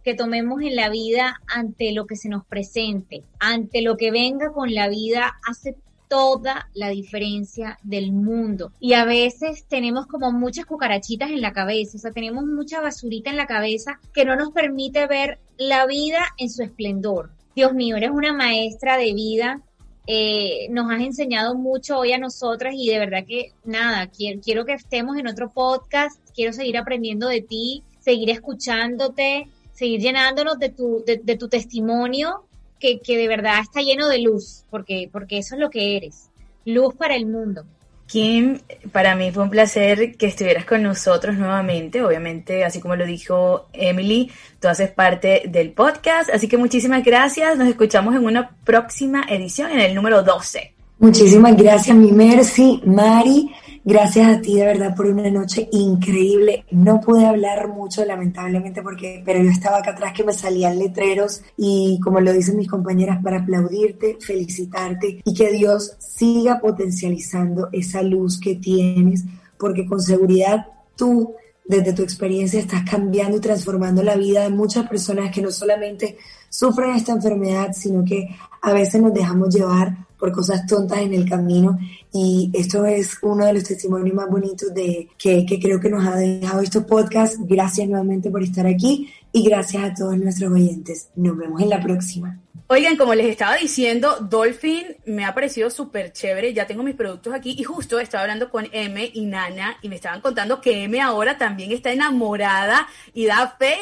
que tomemos en la vida ante lo que se nos presente, ante lo que venga con la vida, hace toda la diferencia del mundo. Y a veces tenemos como muchas cucarachitas en la cabeza, o sea, tenemos mucha basurita en la cabeza que no nos permite ver la vida en su esplendor. Dios mío, eres una maestra de vida eh, nos has enseñado mucho hoy a nosotras y de verdad que nada, quiero, quiero que estemos en otro podcast, quiero seguir aprendiendo de ti, seguir escuchándote, seguir llenándonos de tu, de, tu testimonio que, que, de verdad está lleno de luz, porque, porque eso es lo que eres, luz para el mundo. Kim, para mí fue un placer que estuvieras con nosotros nuevamente. Obviamente, así como lo dijo Emily, tú haces parte del podcast. Así que muchísimas gracias. Nos escuchamos en una próxima edición, en el número 12. Muchísimas gracias, mi Mercy, Mari. Gracias a ti de verdad por una noche increíble. No pude hablar mucho, lamentablemente, porque, pero yo estaba acá atrás que me salían letreros y como lo dicen mis compañeras, para aplaudirte, felicitarte y que Dios siga potencializando esa luz que tienes, porque con seguridad tú desde tu experiencia estás cambiando y transformando la vida de muchas personas que no solamente sufren esta enfermedad, sino que a veces nos dejamos llevar por cosas tontas en el camino y esto es uno de los testimonios más bonitos de que, que creo que nos ha dejado estos podcast. Gracias nuevamente por estar aquí y gracias a todos nuestros oyentes. Nos vemos en la próxima. Oigan, como les estaba diciendo, Dolphin me ha parecido súper chévere. Ya tengo mis productos aquí y justo estaba hablando con M y Nana y me estaban contando que M ahora también está enamorada y da fe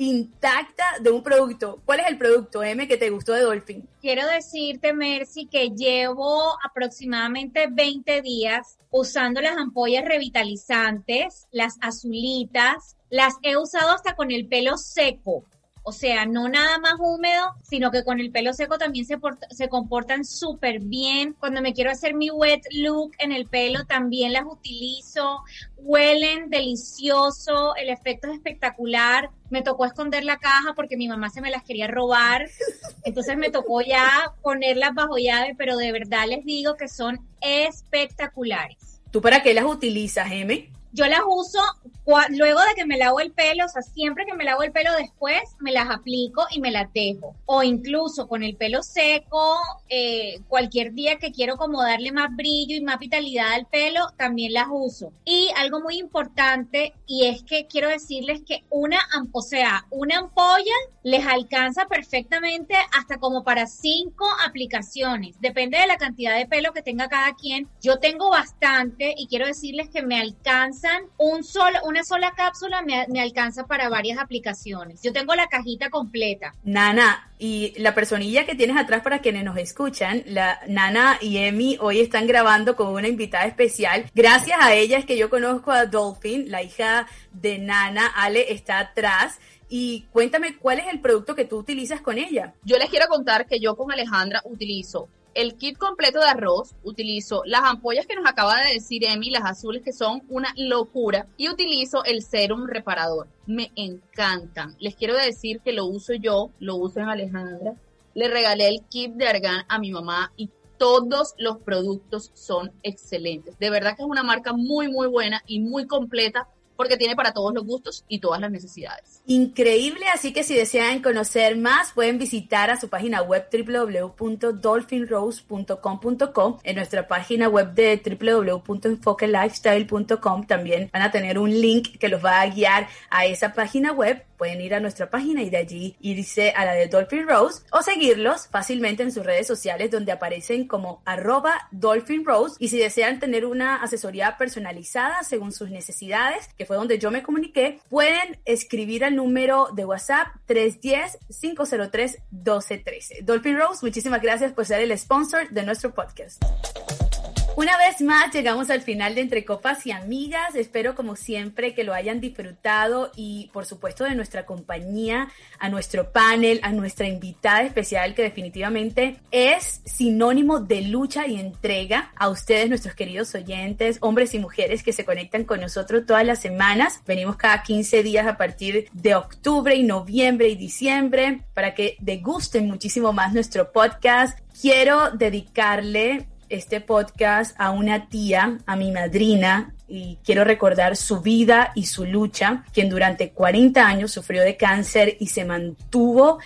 intacta de un producto. ¿Cuál es el producto, M, que te gustó de Dolphin? Quiero decirte, Mercy, que llevo aproximadamente 20 días usando las ampollas revitalizantes, las azulitas, las he usado hasta con el pelo seco. O sea, no nada más húmedo, sino que con el pelo seco también se, comportan súper bien. Cuando me quiero hacer mi wet look en el pelo, también las utilizo. Huelen delicioso, el efecto es espectacular. Me tocó esconder la caja porque mi mamá se me las quería robar. Entonces me tocó ya ponerlas bajo llave, pero de verdad les digo que son espectaculares. ¿Tú para qué las utilizas, M? Yo las uso luego de que me lavo el pelo, o sea, siempre que me lavo el pelo después, me las aplico y me las dejo. O incluso con el pelo seco, eh, cualquier día que quiero como darle más brillo y más vitalidad al pelo, también las uso. Y algo muy importante, y es que quiero decirles que una, o sea, una ampolla les alcanza perfectamente hasta como para cinco aplicaciones. Depende de la cantidad de pelo que tenga cada quien. Yo tengo bastante y quiero decirles que me alcanzan un solo, una sola cápsula me, alcanza para varias aplicaciones. Yo tengo la cajita completa. Nana, y la personilla que tienes atrás para quienes nos escuchan, la Nana y Emi hoy están grabando con una invitada especial. Gracias a ella es que yo conozco a Dolphin, la hija de Nana. Ale está atrás. Y cuéntame cuál es el producto que tú utilizas con ella. Yo les quiero contar que yo con Alejandra utilizo el kit completo de arroz, utilizo las ampollas que nos acaba de decir Emi, las azules que son una locura, y utilizo el serum reparador. Me encantan. Les quiero decir que lo uso yo, lo uso en Alejandra. Le regalé el kit de Argan a mi mamá y todos los productos son excelentes. De verdad que es una marca muy, muy buena y muy completa porque tiene para todos los gustos y todas las necesidades. Increíble, así que si desean conocer más, pueden visitar a su página web www.dolphinrose.com.co. En nuestra página web de www.enfoquelifestyle.com también van a tener un link que los va a guiar a esa página web pueden ir a nuestra página y de allí irse a la de Dolphin Rose o seguirlos fácilmente en sus redes sociales donde aparecen como arroba Dolphin Rose y si desean tener una asesoría personalizada según sus necesidades, que fue donde yo me comuniqué, pueden escribir al número de WhatsApp 310-503-1213. Dolphin Rose, muchísimas gracias por ser el sponsor de nuestro podcast. Una vez más llegamos al final de Entre Copas y Amigas. Espero como siempre que lo hayan disfrutado y por supuesto de nuestra compañía, a nuestro panel, a nuestra invitada especial que definitivamente es sinónimo de lucha y entrega a ustedes, nuestros queridos oyentes, hombres y mujeres que se conectan con nosotros todas las semanas. Venimos cada 15 días a partir de octubre y noviembre y diciembre para que degusten muchísimo más nuestro podcast. Quiero dedicarle este podcast a una tía, a mi madrina, y quiero recordar su vida y su lucha, quien durante 40 años sufrió de cáncer y se mantuvo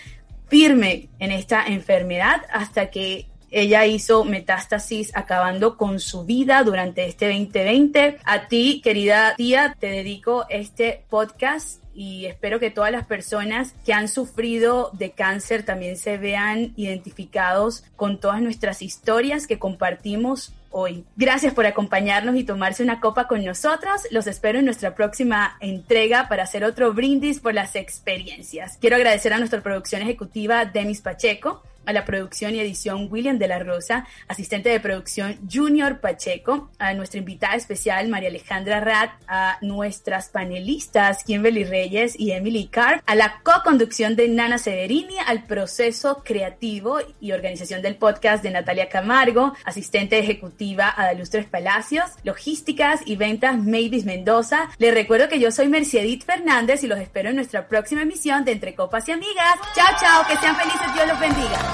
firme en esta enfermedad hasta que ella hizo metástasis acabando con su vida durante este 2020. A ti, querida tía, te dedico este podcast y espero que todas las personas que han sufrido de cáncer también se vean identificados con todas nuestras historias que compartimos hoy. Gracias por acompañarnos y tomarse una copa con nosotros. Los espero en nuestra próxima entrega para hacer otro brindis por las experiencias. Quiero agradecer a nuestra producción ejecutiva Demis Pacheco a la producción y edición William de la Rosa, asistente de producción Junior Pacheco, a nuestra invitada especial María Alejandra Rat, a nuestras panelistas Kimberly Reyes y Emily Carr, a la co-conducción de Nana Severini, al proceso creativo y organización del podcast de Natalia Camargo, asistente ejecutiva Adalustres Palacios, logísticas y ventas Mavis Mendoza. Les recuerdo que yo soy Mercedit Fernández y los espero en nuestra próxima emisión de Entre Copas y Amigas. Chao, chao, que sean felices, Dios los bendiga.